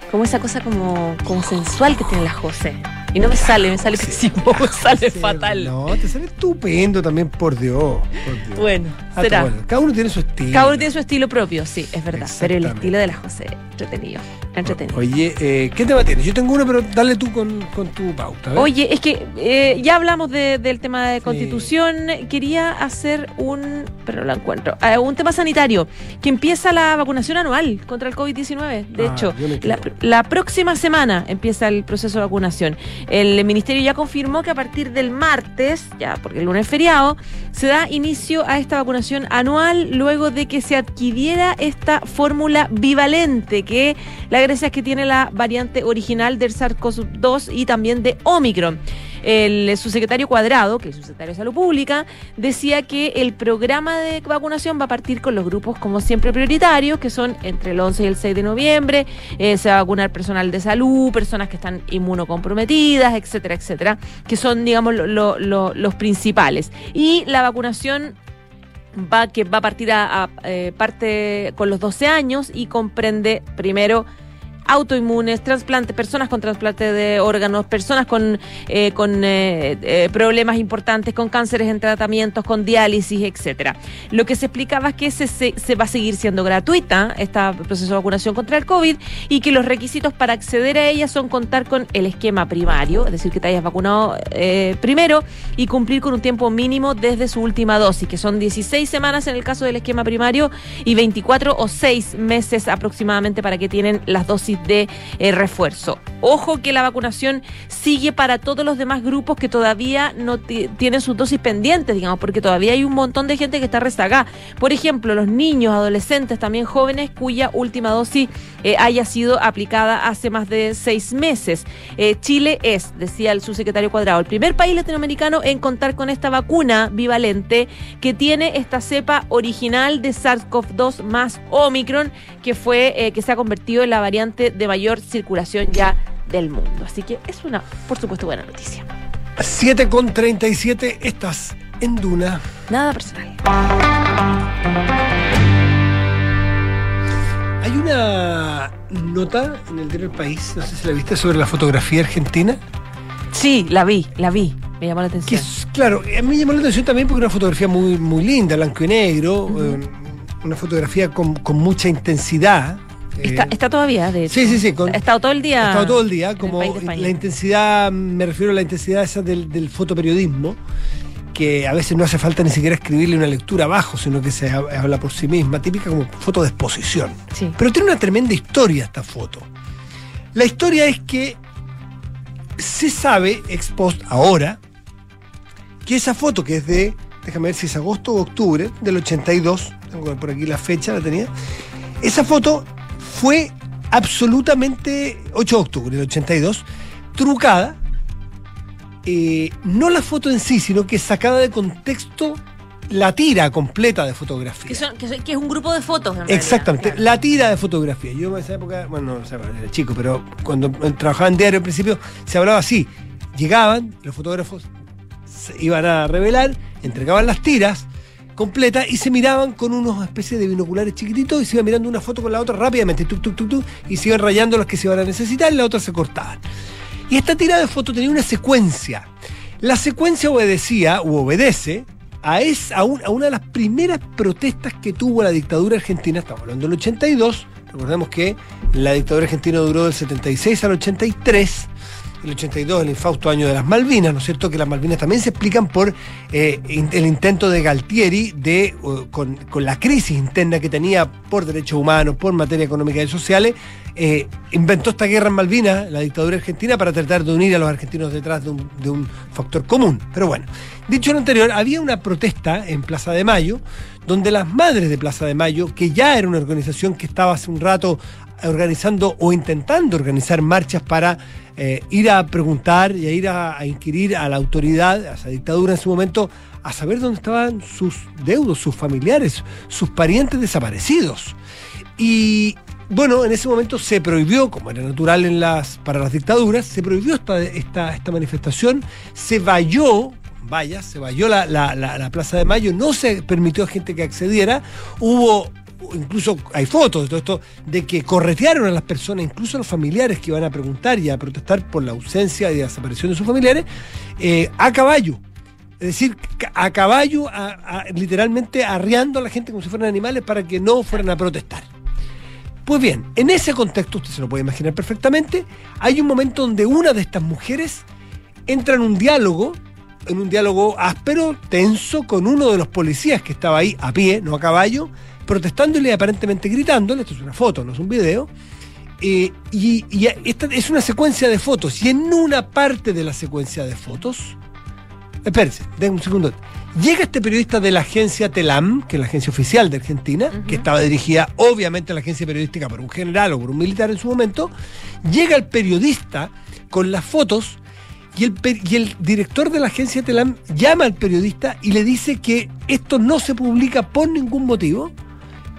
Como esa cosa como, como sensual que tiene la José. Y no me sale, me sale pésimo, me [LAUGHS] sale Sí, fatal. No, te sale estupendo también, por Dios. por Dios. Bueno, Ah, será. bueno, cada uno tiene su estilo. Cada uno tiene su estilo propio, sí, es verdad. Pero el estilo de la José, entretenido. entretenido. Oye, eh, ¿qué tema tienes? Yo tengo uno, pero dale tú con, con tu pauta. ver. Oye, es que eh, ya hablamos de- del tema de Sí. constitución. Quería hacer un, pero no lo encuentro, eh, un tema sanitario, que empieza la vacunación anual contra el COVID-19. De Ah, hecho, la, la próxima semana empieza el proceso de vacunación. El ministerio ya confirmó que a partir del martes, ya porque el lunes es feriado, se da inicio a esta vacunación anual luego de que se adquiriera esta fórmula bivalente, que la gracia es que tiene la variante original del SARS-CoV-2 y también de Omicron. El subsecretario Cuadrado, que es subsecretario de Salud Pública, decía que el programa de vacunación va a partir con los grupos, como siempre, prioritarios, que son entre el 11 y el 6 de noviembre. Eh, se va a vacunar personal de salud, personas que están inmunocomprometidas, etcétera, etcétera, que son, digamos, lo- lo- lo- los principales. Y la vacunación va que va a partir a, a, eh, parte con los 12 años y comprende primero autoinmunes, trasplantes, personas con trasplante de órganos, personas con, eh, con eh, eh, problemas importantes, con cánceres en tratamientos, con diálisis, etcétera. Lo que se explicaba es que se, va a seguir siendo gratuita este proceso de vacunación contra el COVID y que los requisitos para acceder a ella son contar con el esquema primario, es decir, que te hayas vacunado primero y cumplir con un tiempo mínimo desde su última dosis, que son 16 semanas en el caso del esquema primario y 24 o 6 meses aproximadamente para que tienen las dosis de eh, refuerzo. Ojo que la vacunación sigue para todos los demás grupos que todavía no ti- tienen sus dosis pendientes, digamos, porque todavía hay un montón de gente que está rezagada. Por ejemplo, los niños, adolescentes, también jóvenes cuya última dosis eh, haya sido aplicada hace más de seis meses. Eh, Chile es, decía el subsecretario Cuadrado, el primer país latinoamericano en contar con esta vacuna bivalente que tiene esta cepa original de SARS-CoV-2 más Omicron, que fue que se ha convertido en la variante de mayor circulación ya del mundo. Así que es una, por supuesto, buena noticia. 7 con 37, estás en Duna. Nada personal. Hay una nota en el diario El País, no sé si la viste, sobre la fotografía argentina. Sí, la vi, la vi. Me llamó la atención. es, claro, a mí me llamó la atención también porque una fotografía muy, muy linda, blanco y negro, eh, una fotografía con, con mucha intensidad. Eh, Está, está todavía, de hecho. Sí, sí, sí, con- ha estado todo el día. Ha estado todo el día, como la intensidad, me refiero a la intensidad esa del, del fotoperiodismo, que a veces no hace falta ni siquiera escribirle una lectura abajo, sino que se ha- habla por sí misma, típica como foto de exposición. Sí. Pero tiene una tremenda historia esta foto. La historia es que se sabe, ex post, ahora, que esa foto que es de, déjame ver si es agosto o octubre del 82, tengo por aquí la fecha, la tenía, esa foto fue absolutamente 8 de octubre del 82, trucada, eh, no la foto en sí, sino que sacada de contexto la tira completa de fotografía. Que, son- que son- que es un grupo de fotos, en realidad, Exactamente, claro. la tira de fotografía. Yo en esa época, bueno, no sé, era chico, pero cuando trabajaba en diario al principio se hablaba así. Llegaban, los fotógrafos se iban a revelar, entregaban las tiras completas y se miraban con unos especies de binoculares chiquititos y se iban mirando una foto con la otra rápidamente, tuc, tuc, tuc, y se iban rayando las que se iban a necesitar y las otras se cortaban. Y esta tira de foto tenía una secuencia. La secuencia obedecía, u obedece, a, es, a, a una de las primeras protestas que tuvo la dictadura argentina, estamos hablando del 82, recordemos que la dictadura argentina duró del 76 al 83, el 82 el infausto año de las Malvinas, ¿no es cierto? Que las Malvinas también se explican por eh, el intento de Galtieri de, con, con la crisis interna que tenía por derechos humanos, por materia económica y sociales, eh, inventó esta guerra en Malvinas, la dictadura argentina, para tratar de unir a los argentinos detrás de un, de un factor común. Pero bueno, dicho lo anterior, había una protesta en Plaza de Mayo, donde las madres de Plaza de Mayo, que ya era una organización que estaba hace un rato organizando o intentando organizar marchas para eh, ir a preguntar y a ir a, inquirir a la autoridad, a esa dictadura en su momento, a saber dónde estaban sus deudos, sus familiares, sus parientes desaparecidos. Y bueno, en ese momento se prohibió, como era natural en las, para las dictaduras, se prohibió esta, esta, esta manifestación, se valló, vaya, se valló la, la- la- la Plaza de Mayo, no se permitió a gente que accediera, hubo incluso hay fotos de todo esto, de que corretearon a las personas, incluso a los familiares que iban a preguntar y a protestar por la ausencia y desaparición de sus familiares, eh, a caballo. Es decir, a caballo, literalmente arriando a la gente como si fueran animales para que no fueran a protestar. Pues bien, en ese contexto, usted se lo puede imaginar perfectamente, hay un momento donde una de estas mujeres entra en un diálogo, en un diálogo áspero, tenso, con uno de los policías que estaba ahí a pie, no a caballo, protestándole y aparentemente gritándole, esto es una foto, no es un video, eh, y, y esta es una secuencia de fotos, y en una parte de la secuencia de fotos, espérense, den un segundo, llega este periodista de la agencia TELAM, que es la agencia oficial de Argentina, que estaba dirigida obviamente a la agencia periodística por un general o por un militar en su momento, llega el periodista con las fotos y el, y el director de la agencia TELAM llama al periodista y le dice que esto no se publica por ningún motivo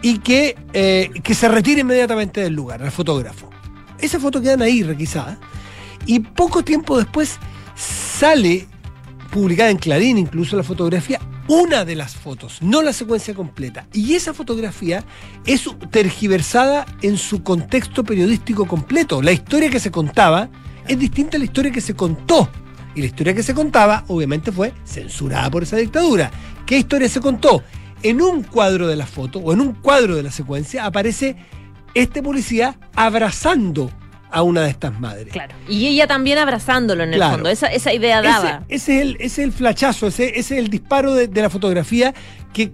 y que, eh, que se retire inmediatamente del lugar, al fotógrafo. Esas fotos quedan ahí requisadas y poco tiempo después sale publicada en Clarín incluso la fotografía, una de las fotos, no la secuencia completa. Y esa fotografía es tergiversada en su contexto periodístico completo. La historia que se contaba es distinta a la historia que se contó. Y la historia que se contaba, obviamente, fue censurada por esa dictadura. ¿Qué historia se contó? En un cuadro de la foto o en un cuadro de la secuencia aparece este policía abrazando a una de estas madres. Claro. Y ella también abrazándolo en el Claro. fondo. Esa, esa idea daba. ese es el, ese es el flachazo, ese, ese es el disparo de, de la fotografía que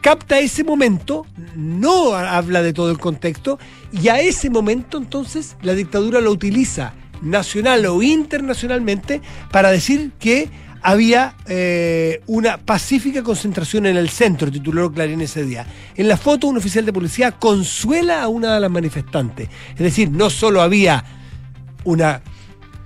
capta ese momento, no ha- habla de todo el contexto, y a ese momento entonces la dictadura lo utiliza nacional o internacionalmente para decir que había eh, una pacífica concentración en el centro, tituló Clarín ese día. En la foto, un oficial de policía consuela a una de las manifestantes. Es decir, no solo había una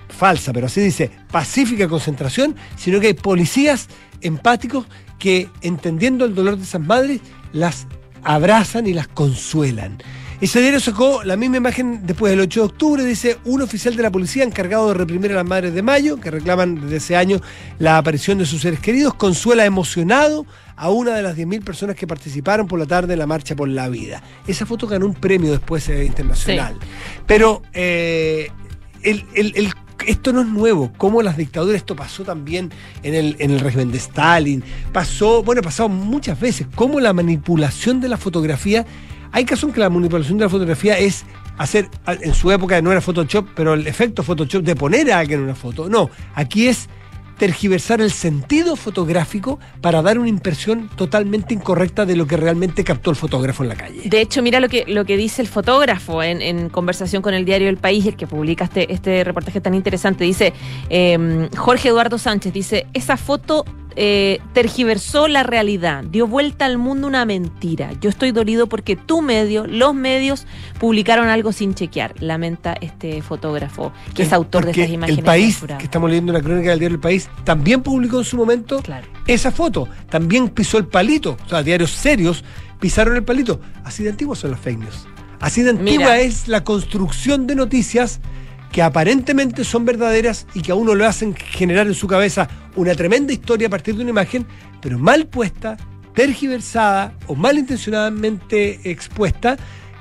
falsa, pero así dice, pacífica concentración, sino que hay policías empáticos que, entendiendo el dolor de esas madres, las abrazan y las consuelan. Ese diario sacó la misma imagen después del 8 de octubre, dice un oficial de la policía encargado de reprimir a las madres de Mayo, que reclaman desde ese año la aparición de sus seres queridos, consuela emocionado a una de las 10.000 personas que participaron por la tarde en la Marcha por la Vida. Esa foto ganó un premio después eh, internacional. Pero eh, el, el- el- esto no es nuevo, como las dictaduras, esto pasó también en el, en el régimen de Stalin, pasó, bueno, ha pasado muchas veces, como la manipulación de la fotografía, hay casos en que la manipulación de la fotografía es hacer, en su época no era Photoshop, pero el efecto Photoshop de poner a alguien en una foto, no, aquí es tergiversar el sentido fotográfico para dar una impresión totalmente incorrecta de lo que realmente captó el fotógrafo en la calle. De hecho, mira lo que, lo que dice el fotógrafo en, conversación con el diario El País, el que publica este, este reportaje tan interesante. Dice, eh, Jorge Eduardo Sánchez, dice, esa foto eh, tergiversó la realidad, dio vuelta al mundo una mentira. Yo estoy dolido porque tu medio, los medios, publicaron algo sin chequear. Lamenta este fotógrafo, que es autor de estas imágenes. El país, que estamos leyendo la crónica del diario El País, también publicó en su momento Claro. esa foto. También pisó el palito. O sea, diarios serios pisaron el palito. Así de antiguos son los fake news. Así de antigua Mira. es la construcción de noticias que aparentemente son verdaderas y que a uno lo hacen generar en su cabeza una tremenda historia a partir de una imagen, pero mal puesta, tergiversada o malintencionadamente expuesta,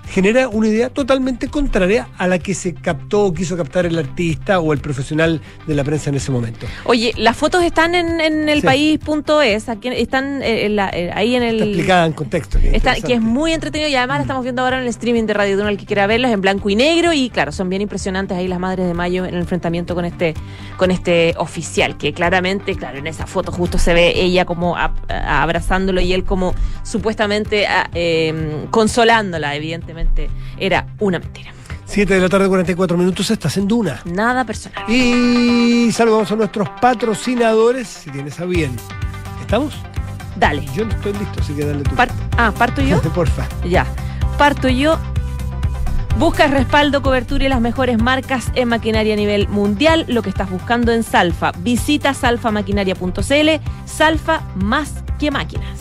genera una idea totalmente contraria a la que se captó o quiso captar el artista o el profesional de la prensa en ese momento. Oye, las fotos están en, en el Sí. país.es, aquí están eh, en la- eh, ahí en el... Está explicada en contexto. que es Está- que es interesante. muy entretenido y además la estamos viendo ahora en el streaming de Radio Duna, el que quiera verlos en blanco y negro y claro, son bien impresionantes ahí las madres de Mayo en el enfrentamiento con este con este oficial, que claramente, claro, en esa foto justo se ve ella como a- a- abrazándolo y él como supuestamente a- eh, consolándola, evidentemente era una mentira. 7 de la tarde, 44 minutos, estás en Duna. Nada personal. Y saludamos a nuestros patrocinadores, si tienes a bien. ¿Estamos? Dale. Yo no estoy listo, así que dale tú. Ah, parto yo. [LAUGHS] Porfa. Ya. Parto yo. Buscas respaldo, cobertura y las mejores marcas en maquinaria a nivel mundial. Lo que estás buscando en Salfa. Visita salfamaquinaria.cl. Salfa más que máquinas.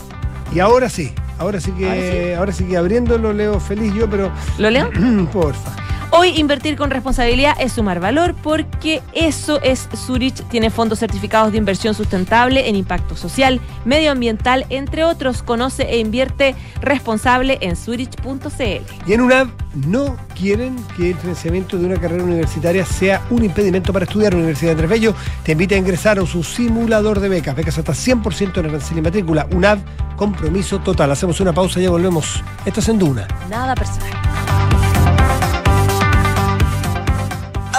Y ahora sí, ahora sí que, Ahora sí. ahora sí que abriéndolo leo feliz yo, pero ¿Lo leo? [CLEARS THROAT] porfa. Hoy invertir con responsabilidad es sumar valor porque eso es Zurich. Tiene fondos certificados de inversión sustentable en impacto social, medioambiental, entre otros. Conoce e invierte responsable en zurich.cl. Y en UNAV no quieren que el financiamiento de una carrera universitaria sea un impedimento para estudiar. La Universidad de Andrés Bello te invita a ingresar a su simulador de becas. Becas hasta 100% en arancel y matrícula. UNAV, compromiso total. Hacemos una pausa y ya volvemos. Esto es en Duna. Nada personal.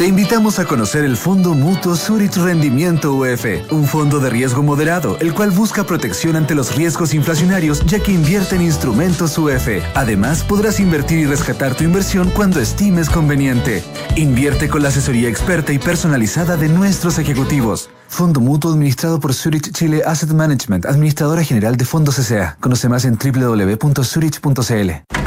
Te invitamos a conocer el Fondo Mutuo Zurich Rendimiento UF, un fondo de riesgo moderado, el cual busca protección ante los riesgos inflacionarios ya que invierte en instrumentos UF. Además, podrás invertir y rescatar tu inversión cuando estimes conveniente. Invierte con la asesoría experta y personalizada de nuestros ejecutivos. Fondo Mutuo administrado por Zurich Chile Asset Management, administradora general de fondos S.A. Conoce más en www.zurich.cl.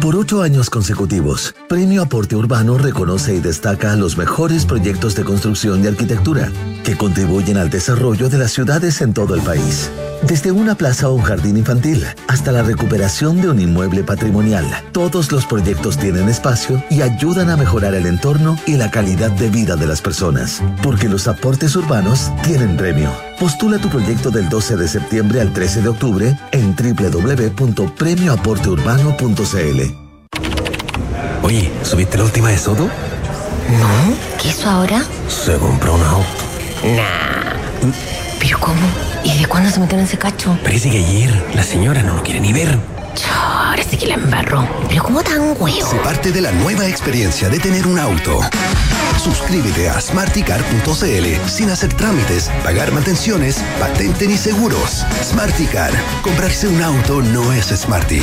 Por ocho años consecutivos, Premio Aporte Urbano reconoce y destaca los mejores proyectos de construcción y arquitectura que contribuyen al desarrollo de las ciudades en todo el país. Desde una plaza o un jardín infantil hasta la recuperación de un inmueble patrimonial, todos los proyectos tienen espacio y ayudan a mejorar el entorno y la calidad de vida de las personas. Porque los aportes urbanos tienen premio. Postula tu proyecto del 12 de septiembre al 13 de octubre en www.premioaporteurbano.cl. Oye, ¿subiste la última de Soto? No, ¿qué hizo ahora? Se compró un auto. Nah. ¿Pero cómo? ¿Y de cuándo se metió en ese cacho? Parece que ayer la señora no lo quiere ni ver. Ahora sí que la embarró. ¿Pero cómo tan huevo? Se parte de la nueva experiencia de tener un auto. Suscríbete a smarticar.cl sin hacer trámites, pagar mantenciones, patente ni seguros. Smarticar. Comprarse un auto no es smarty.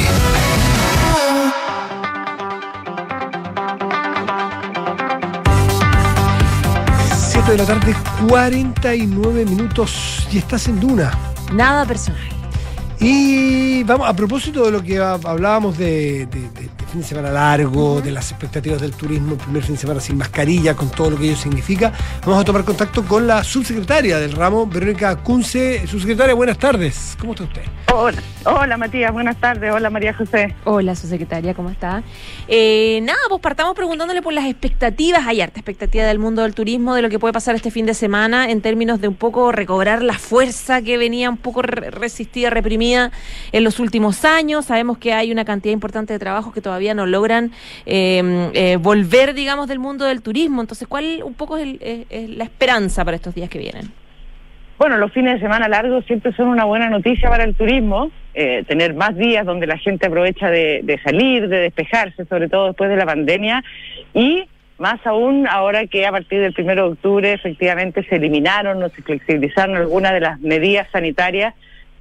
7 de la tarde, 49 minutos y estás en Duna. Nada personal. Y vamos, a propósito de lo que hablábamos de, de, de, de fin de semana largo, de las expectativas del turismo, primer fin de semana sin mascarilla, con todo lo que ello significa, vamos a tomar contacto con la subsecretaria del ramo, Verónica Kunze. Subsecretaria, buenas tardes. ¿Cómo está usted? Hola, hola Matías, buenas tardes. Hola María José. Hola, subsecretaria, ¿cómo está? Eh, nada, pues partamos preguntándole por las expectativas. Hay harta expectativa del mundo del turismo, de lo que puede pasar este fin de semana en términos de un poco recobrar la fuerza que venía un poco resistida, reprimida en los últimos años. Sabemos que hay una cantidad importante de trabajos que todavía no logran eh, eh, volver, digamos, del mundo del turismo. Entonces, ¿cuál un poco es, el, es la esperanza para estos días que vienen? Bueno, los fines de semana largos siempre son una buena noticia para el turismo. Eh, tener más días donde la gente aprovecha de, de, salir, de despejarse, sobre todo después de la pandemia. Y más aún ahora que a partir del 1 de octubre efectivamente se eliminaron o se flexibilizaron algunas de las medidas sanitarias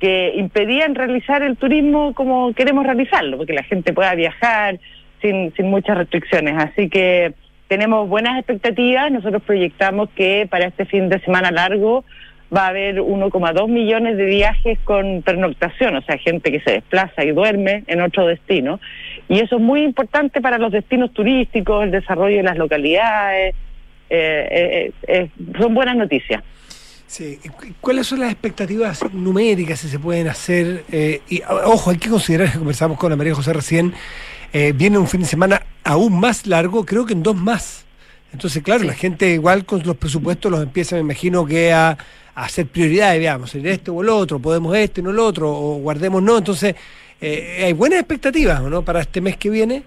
que impedían realizar el turismo como queremos realizarlo, porque la gente pueda viajar sin, sin muchas restricciones. Así que tenemos buenas expectativas. Nosotros proyectamos que para este fin de semana largo va a haber 1,2 millones de viajes con pernoctación, o sea, gente que se desplaza y duerme en otro destino. Y eso es muy importante para los destinos turísticos, el desarrollo de las localidades, eh, eh, eh, son buenas noticias. Sí. ¿Cu- ¿Cuáles son las expectativas numéricas si se pueden hacer? Eh, y ojo, hay que considerar, que conversamos con la María José recién, eh, viene un fin de semana aún más largo, creo que en dos más. Entonces, claro, la gente igual con los presupuestos los empieza, me imagino, que a, a hacer prioridades, veamos, en esto o el otro, podemos esto y no lo otro, o guardemos no. Entonces, eh, hay buenas expectativas, ¿o ¿no? Para este mes que viene.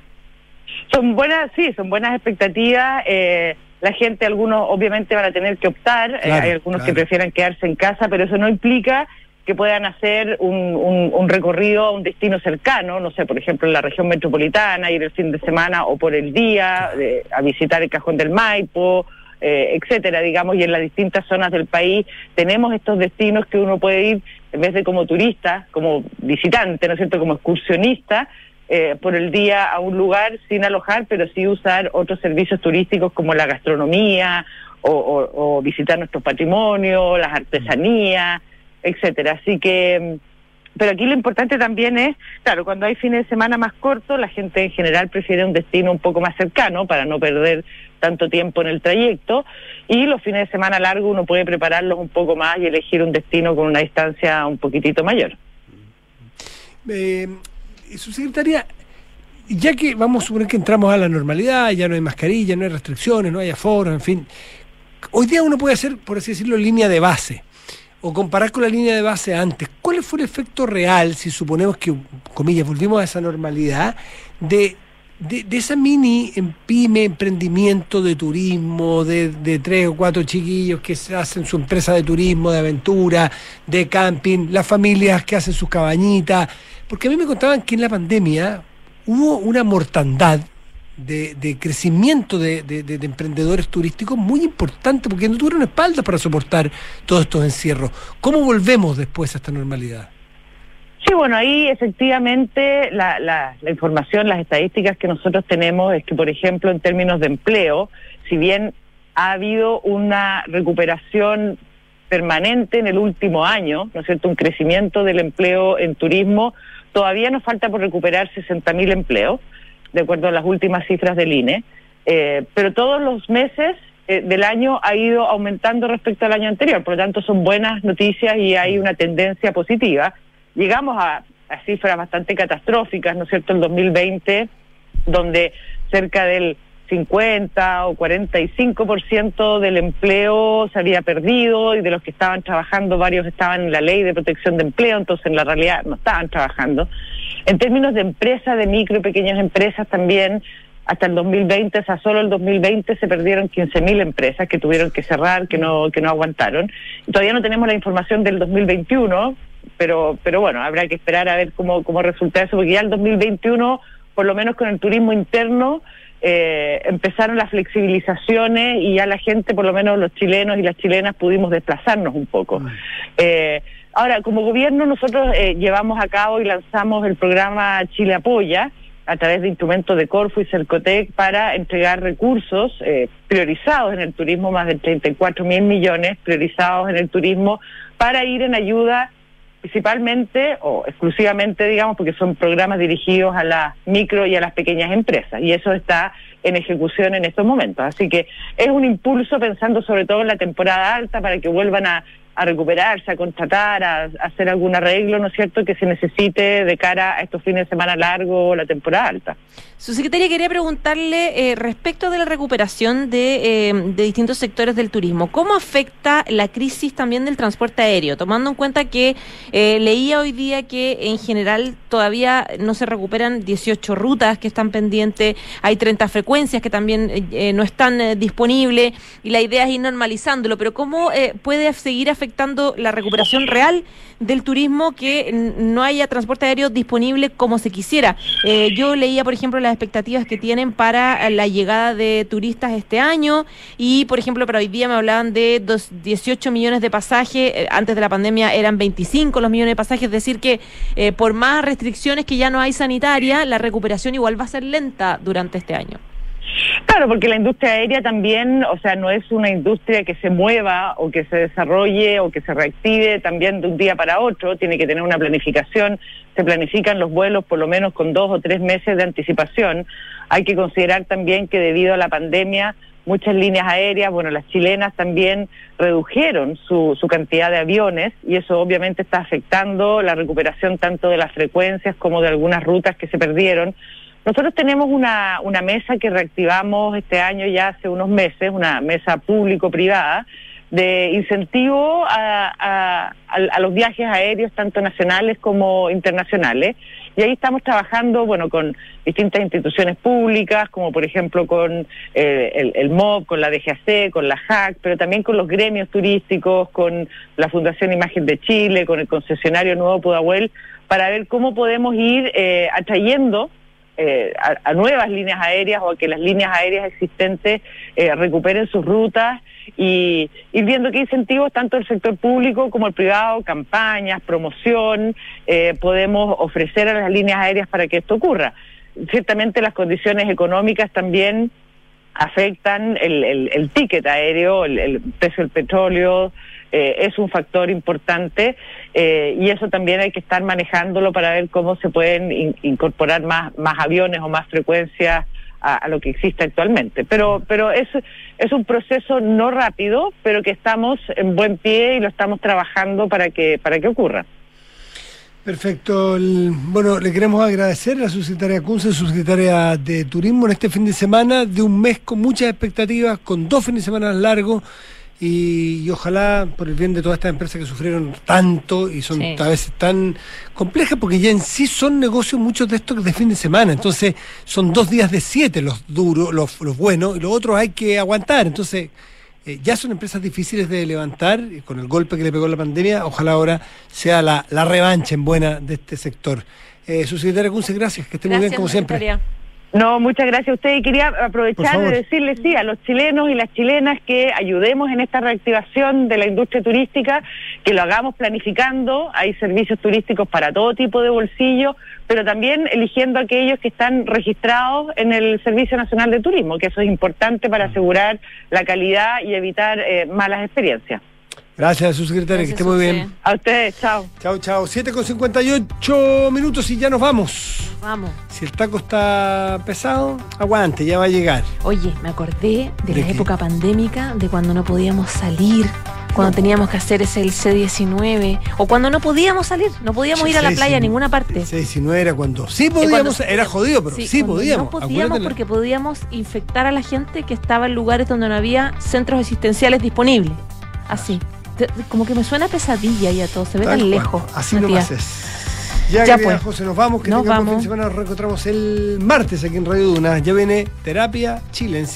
Son buenas, sí, son buenas expectativas. eh, la gente, algunos obviamente van a tener que optar, eh, Claro, hay algunos que prefieran quedarse en casa, pero eso no implica que puedan hacer un, un- un recorrido a un destino cercano, no sé, por ejemplo, en la región metropolitana, ir el fin de semana o por el día, eh, a visitar el Cajón del Maipo, eh, etcétera, digamos, y en las distintas zonas del país tenemos estos destinos que uno puede ir, en vez de como turista, como visitante, ¿no es cierto?, como excursionista, eh, por el día a un lugar sin alojar, pero sí usar otros servicios turísticos como la gastronomía o, o- visitar nuestros patrimonios, las artesanías, etcétera. Así que, mm, pero aquí lo importante también es, claro, cuando hay fines de semana más cortos, la gente en general prefiere un destino un poco más cercano para no perder tanto tiempo en el trayecto y los fines de semana largos uno puede prepararlos un poco más y elegir un destino con una distancia un poquitito mayor. Eh, subsecretaria, ya que vamos a suponer que entramos a la normalidad, ya no hay mascarilla, no hay restricciones, no hay aforos, en fin, hoy día uno puede hacer, por así decirlo, línea de base o comparar con la línea de base antes. ¿Cuál fue el efecto real, si suponemos que, comillas, volvimos a esa normalidad, de, de, de esa mini pyme emprendimiento de turismo, de, de tres o cuatro chiquillos que hacen su empresa de turismo, de aventura, de camping, las familias que hacen sus cabañitas? Porque a mí me contaban que en la pandemia hubo una mortandad de, de crecimiento de emprendedores turísticos muy importante porque no tuvieron espaldas para soportar todos estos encierros. ¿Cómo volvemos después a esta normalidad? Sí, bueno, ahí efectivamente la, la, la información, las estadísticas que nosotros tenemos es que, por ejemplo, en términos de empleo, si bien ha habido una recuperación permanente en el último año, ¿no es cierto?, un crecimiento del empleo en turismo, todavía nos falta por recuperar 60.000 empleos, de acuerdo a las últimas cifras del INE, eh, pero todos los meses eh, del año ha ido aumentando respecto al año anterior, por lo tanto son buenas noticias y hay una tendencia positiva. Llegamos a, cifras bastante catastróficas, ¿no es cierto?, el 2020, donde cerca del 50 o 45% del empleo se había perdido y de los que estaban trabajando, varios estaban en la ley de protección de empleo, entonces en la realidad no estaban trabajando. En términos de empresas, de micro y pequeñas empresas también, hasta el 2020, o sea, solo el 2020 se perdieron 15.000 empresas que tuvieron que cerrar, que no que no aguantaron. Todavía no tenemos la información del 2021, pero pero bueno, habrá que esperar a ver cómo cómo resulta eso, porque ya el 2021, por lo menos con el turismo interno, eh, empezaron las flexibilizaciones y ya la gente, por lo menos los chilenos y las chilenas, pudimos desplazarnos un poco. Eh, ahora, como gobierno, nosotros eh, llevamos a cabo y lanzamos el programa Chile Apoya a través de instrumentos de Corfu y Cercotec para entregar recursos eh, priorizados en el turismo, más de 34 mil millones priorizados en el turismo, para ir en ayuda principalmente o exclusivamente, digamos, porque son programas dirigidos a las micro y a las pequeñas empresas, y eso está en ejecución en estos momentos. Así que es un impulso pensando sobre todo en la temporada alta para que vuelvan a, a recuperarse, a contratar, a, hacer algún arreglo, ¿no es cierto?, que se necesite de cara a estos fines de semana largos o la temporada alta. Su secretaria quería preguntarle eh, respecto de la recuperación de, eh, de distintos sectores del turismo. ¿Cómo afecta la crisis también del transporte aéreo? Tomando en cuenta que eh, leía hoy día que en general todavía no se recuperan 18 rutas que están pendientes, hay 30 frecuencias que también no están disponibles y la idea es ir normalizándolo. Pero ¿cómo puede seguir afectando la recuperación real del turismo que no haya transporte aéreo disponible como se quisiera? Eh, yo leía, por ejemplo, las expectativas que tienen para la llegada de turistas este año y, por ejemplo, para hoy día me hablaban de dos, 18 millones de pasajes, eh, antes de la pandemia eran 25 los millones de pasajes, es decir que eh, por más restricciones que ya no hay sanitaria, la recuperación igual va a ser lenta durante este año. Claro, porque la industria aérea también, o sea, no es una industria que se mueva o que se desarrolle o que se reactive también de un día para otro, tiene que tener una planificación, se planifican los vuelos por lo menos con dos o tres meses de anticipación. Hay que considerar también que debido a la pandemia muchas líneas aéreas, bueno, las chilenas también redujeron su, su cantidad de aviones y eso obviamente está afectando la recuperación tanto de las frecuencias como de algunas rutas que se perdieron. Nosotros tenemos una, una mesa que reactivamos este año ya hace unos meses, una mesa público-privada, de incentivo a, a- los viajes aéreos, tanto nacionales como internacionales. Y ahí estamos trabajando, bueno, con distintas instituciones públicas, como por ejemplo con eh, el, el MOB, con la DGAC, con la JAC, pero también con los gremios turísticos, con la Fundación Imagen de Chile, con el concesionario Nuevo Pudahuel, para ver cómo podemos ir eh, atrayendo eh, a, a nuevas líneas aéreas o a que las líneas aéreas existentes eh, recuperen sus rutas y ir viendo qué incentivos tanto el sector público como el privado, campañas, promoción, eh, podemos ofrecer a las líneas aéreas para que esto ocurra. Ciertamente las condiciones económicas también afectan el, el, el ticket aéreo, el, el precio del petróleo, eh, es un factor importante eh, y eso también hay que estar manejándolo para ver cómo se pueden in- incorporar más, más aviones o más frecuencias a, lo que existe actualmente. Pero, pero es, es un proceso no rápido, pero que estamos en buen pie y lo estamos trabajando para que, para que ocurra. Perfecto. Bueno, le queremos agradecer a la subsecretaria Kunze, subsecretaria de Turismo, en este fin de semana, de un mes con muchas expectativas, con dos fines de semana largos, y, y ojalá, por el bien de todas estas empresas que sufrieron tanto y son Sí. a veces tan complejas, porque ya en sí son negocios muchos de estos de fin de semana, entonces son dos días de siete los duros, los, los buenos, y los otros hay que aguantar, entonces... Eh, ya son empresas difíciles de levantar y con el golpe que le pegó la pandemia, ojalá ahora sea la, la revancha en buena de este sector. Eh, subsecretaria Kunze, gracias, que esté muy bien como siempre. No, muchas gracias a usted y quería aprovechar de decirle sí a los chilenos y las chilenas que ayudemos en esta reactivación de la industria turística, que lo hagamos planificando, hay servicios turísticos para todo tipo de bolsillo, pero también eligiendo aquellos que están registrados en el Servicio Nacional de Turismo, que eso es importante para asegurar la calidad y evitar eh, malas experiencias. Gracias, subsecretaria, que esté muy bien. A ustedes, chao. Chao, chao. 7 con 58 minutos y ya nos vamos. Vamos. Si el taco está pesado, aguante, ya va a llegar. Oye, me acordé de, ¿De la qué? época pandémica, de cuando no podíamos salir, cuando teníamos que hacer ese el C19, o cuando no podíamos salir, no podíamos ir a la playa a ninguna parte. El 19 era cuando sí cuando podíamos, era jodido, pero sí, podíamos. No podíamos Acuérdate la- porque podíamos infectar a la gente que estaba en lugares donde no había centros asistenciales disponibles. Así. Como que me suena pesadilla ya todo, se ve tan lejos. Así Matías. nomás es. Ya, Ya, pues. José, nos vamos. Que Nos tengamos buen fin vamos. de semana. Nos reencontramos el martes aquí en Radio Duna. Ya viene Terapia Chilense.